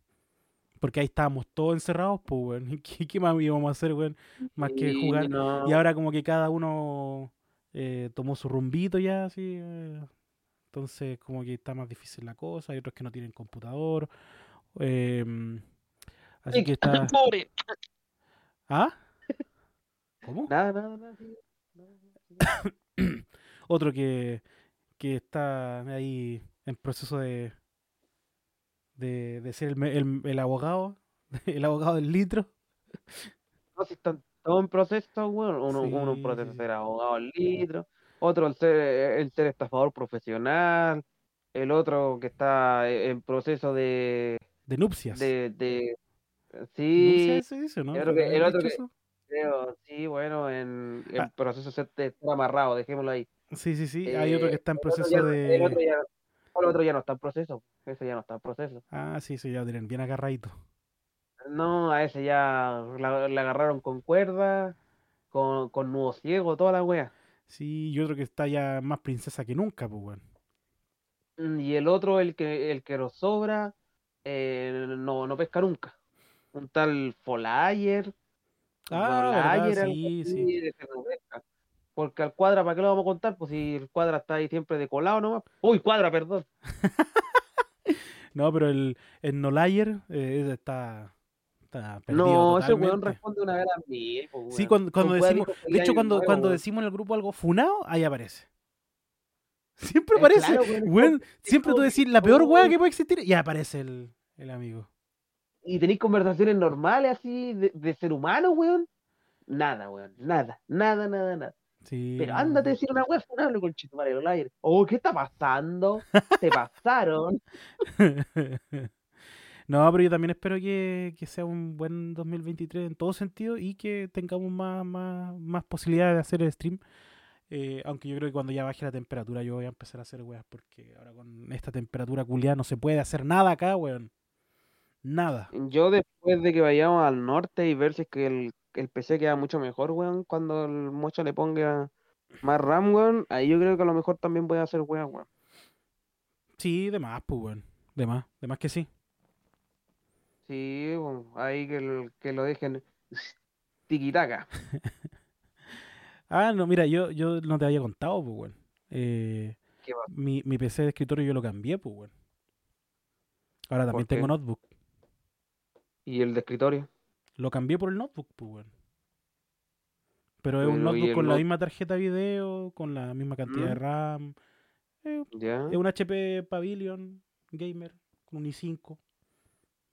Porque ahí estábamos todos encerrados, pues, weón. ¿Qué, qué más íbamos a hacer, weón? Más que jugar. no. Y ahora como que cada uno eh, tomó su rumbito ya, así. eh, entonces como que está más difícil la cosa. Hay otros que no tienen computador. Em, así que está... Pobre. ¿Ah? ¿Cómo? Nada, nada, nada. sí. Sí. Otro que, que está ahí en proceso de, de, de ser el, el- el abogado, el abogado del litro. No, si están todos en proceso, weón. Uno, uno en Sí, proceso sí, de ser abogado al litro, otro el ser, el ser estafador profesional, el otro que está en proceso de, De nupcias. de, de sí, ¿Nupcias se dice, no? el otro que- ¿Habrán el otro creo, sí, bueno, en, en Ah. proceso de estar amarrado, dejémoslo ahí. Sí, sí, sí. Hay otro que Eh, está en otro proceso ya no- El otro de... ya, el otro ya no está en proceso, ese ya no está en proceso. Ah, sí, sí, ya tienen bien agarradito. No, a ese ya la, la agarraron con cuerda, con, con nudo ciego, toda la wea. Sí, yo creo que está ya más princesa que nunca, pues, weón. Mm, Y el otro, el que, el que nos sobra, eh, no, no pesca nunca. Un tal Folayer, Ah, algo sí, sí. ese no pesca. Porque al cuadra, ¿para qué lo vamos a contar? Pues si el cuadra está ahí siempre de colado nomás. Uy, cuadra, perdón. No, pero el, el Nolayer eh, está, está perdido No, ese weón totalmente. responde una vez a mil, pues, Sí, cuando, cuando decimos, de hecho, cuando, cuando decimos en el grupo algo funado, ahí aparece. Siempre Eh, aparece, claro, es Siempre tú decís la peor weá que puede existir y aparece el, el amigo. Y tenéis conversaciones normales así de, de ser humano, weón. Nada, weón. Nada, nada, nada, nada. Sí. Pero ándate a decir una weá funable con Chetumare al aire. Oh, ¿qué está pasando? Te pasaron. No, pero yo también espero que, que sea un buen 2023 en todo sentido y que tengamos más, más, más posibilidades de hacer el stream. Eh, aunque yo creo que cuando ya baje la temperatura yo voy a empezar a hacer weas porque ahora con esta temperatura culiada no se puede hacer nada acá, weón. Nada. Yo después de que vayamos al norte y ver si es que el, el PC queda mucho mejor, weón, cuando el mocho le ponga más RAM, weón, ahí yo creo que a lo mejor también voy a hacer weón, weón. Sí, de más, pues, weón. De más, de más que sí. Sí, weón, ahí que, que lo dejen tiquitaca. Ah, no, mira, yo, yo no te había contado, pues, weón. Eh, mi, mi PC de escritorio yo lo cambié, pues, weón. Ahora también tengo notebook. Y el de escritorio. Lo cambié por el notebook, pues, weón. Pero es un Pero, ¿y notebook con la misma tarjeta video, con la misma cantidad de ¿Mm? RAM. Eh, es un HP Pavilion Gamer con un i5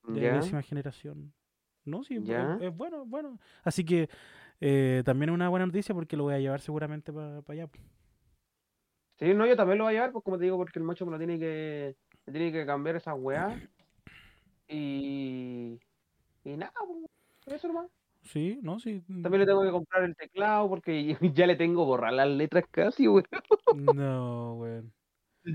de ya. décima generación. No, sí, es- Ya. es, bueno, es bueno. Así que eh, también es una buena noticia porque lo voy a llevar seguramente para allá. Sí, no, yo también lo voy a llevar, pues como te digo, porque el mocho me lo tiene que, me tiene que cambiar esa weá. Y, y nada, pues, eso nomás. Sí, no, sí. También le tengo que comprar el teclado porque ya le tengo borrar las letras casi, weón. No, weón.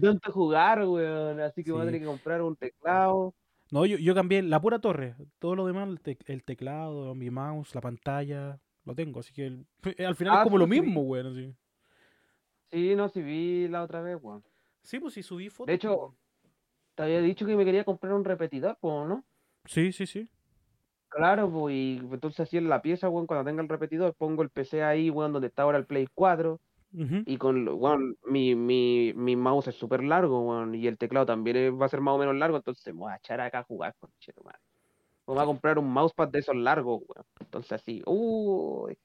Tanto jugar, weón. Así que voy a tener que comprar un teclado. No, yo, yo cambié la pura torre. Todo lo demás, el, tec- el teclado, mi mouse, la pantalla, lo tengo. Así que el- al final Ah, es como sí, lo sí. mismo, weón. así. Sí, no, sí vi la otra vez, weón. Sí, pues sí, subí fotos. De hecho, te había dicho que me quería comprar un repetidor, pues, ¿no? Sí, sí, sí. Claro, pues, y entonces así en la pieza, weón, cuando tenga el repetidor, pongo el PC ahí, weón, donde está ahora el Play 4. Ujú. Y con, weón, mi, mi, mi mouse es súper largo, weón, y el teclado también va a ser más o menos largo, entonces me voy a echar acá a jugar con madre. Me voy a comprar un mousepad de esos largos, weón. Entonces así, uy,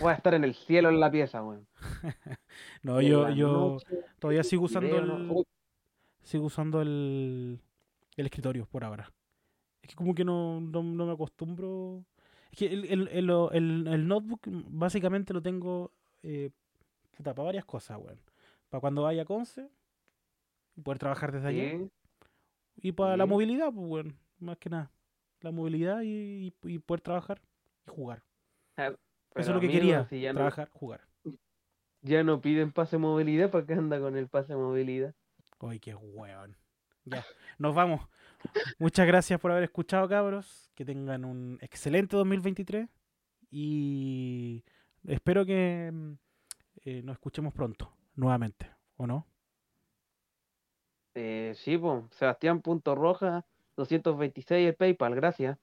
voy a estar en el cielo en la pieza, weón. No, yo, yo noche, todavía sigo usando sigo usando el, el escritorio por ahora. Es que como que no, no, no me acostumbro. Es que el, el, el, el- el notebook básicamente lo tengo eh, para varias cosas, weón. Para cuando vaya a Conce, poder trabajar desde allá. sí, Y para la movilidad, pues, weón. Más que nada. La movilidad y, poder trabajar y jugar. Ah, Eso es lo que amigo, quería. si ya no, trabajar, jugar. ya no piden pase movilidad, ¿para qué anda con el pase movilidad? Ay, qué weón. Ya, nos vamos. Muchas gracias por haber escuchado, cabros. Que tengan un excelente 2023. Y espero que mm, eh, nos escuchemos pronto, nuevamente, ¿o no? Eh, sí, pues, Sebastián.roja 226 el PayPal, gracias.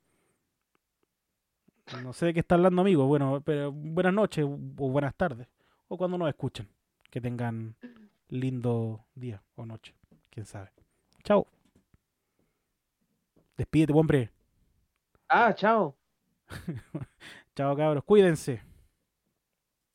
No sé de qué está hablando, amigo. Bueno, pero buenas noches o buenas tardes. O cuando nos escuchen. Que tengan lindo día o noche. Quién sabe. Chao. Despídete, hombre. Ah, chao. Chao, cabros. Cuídense.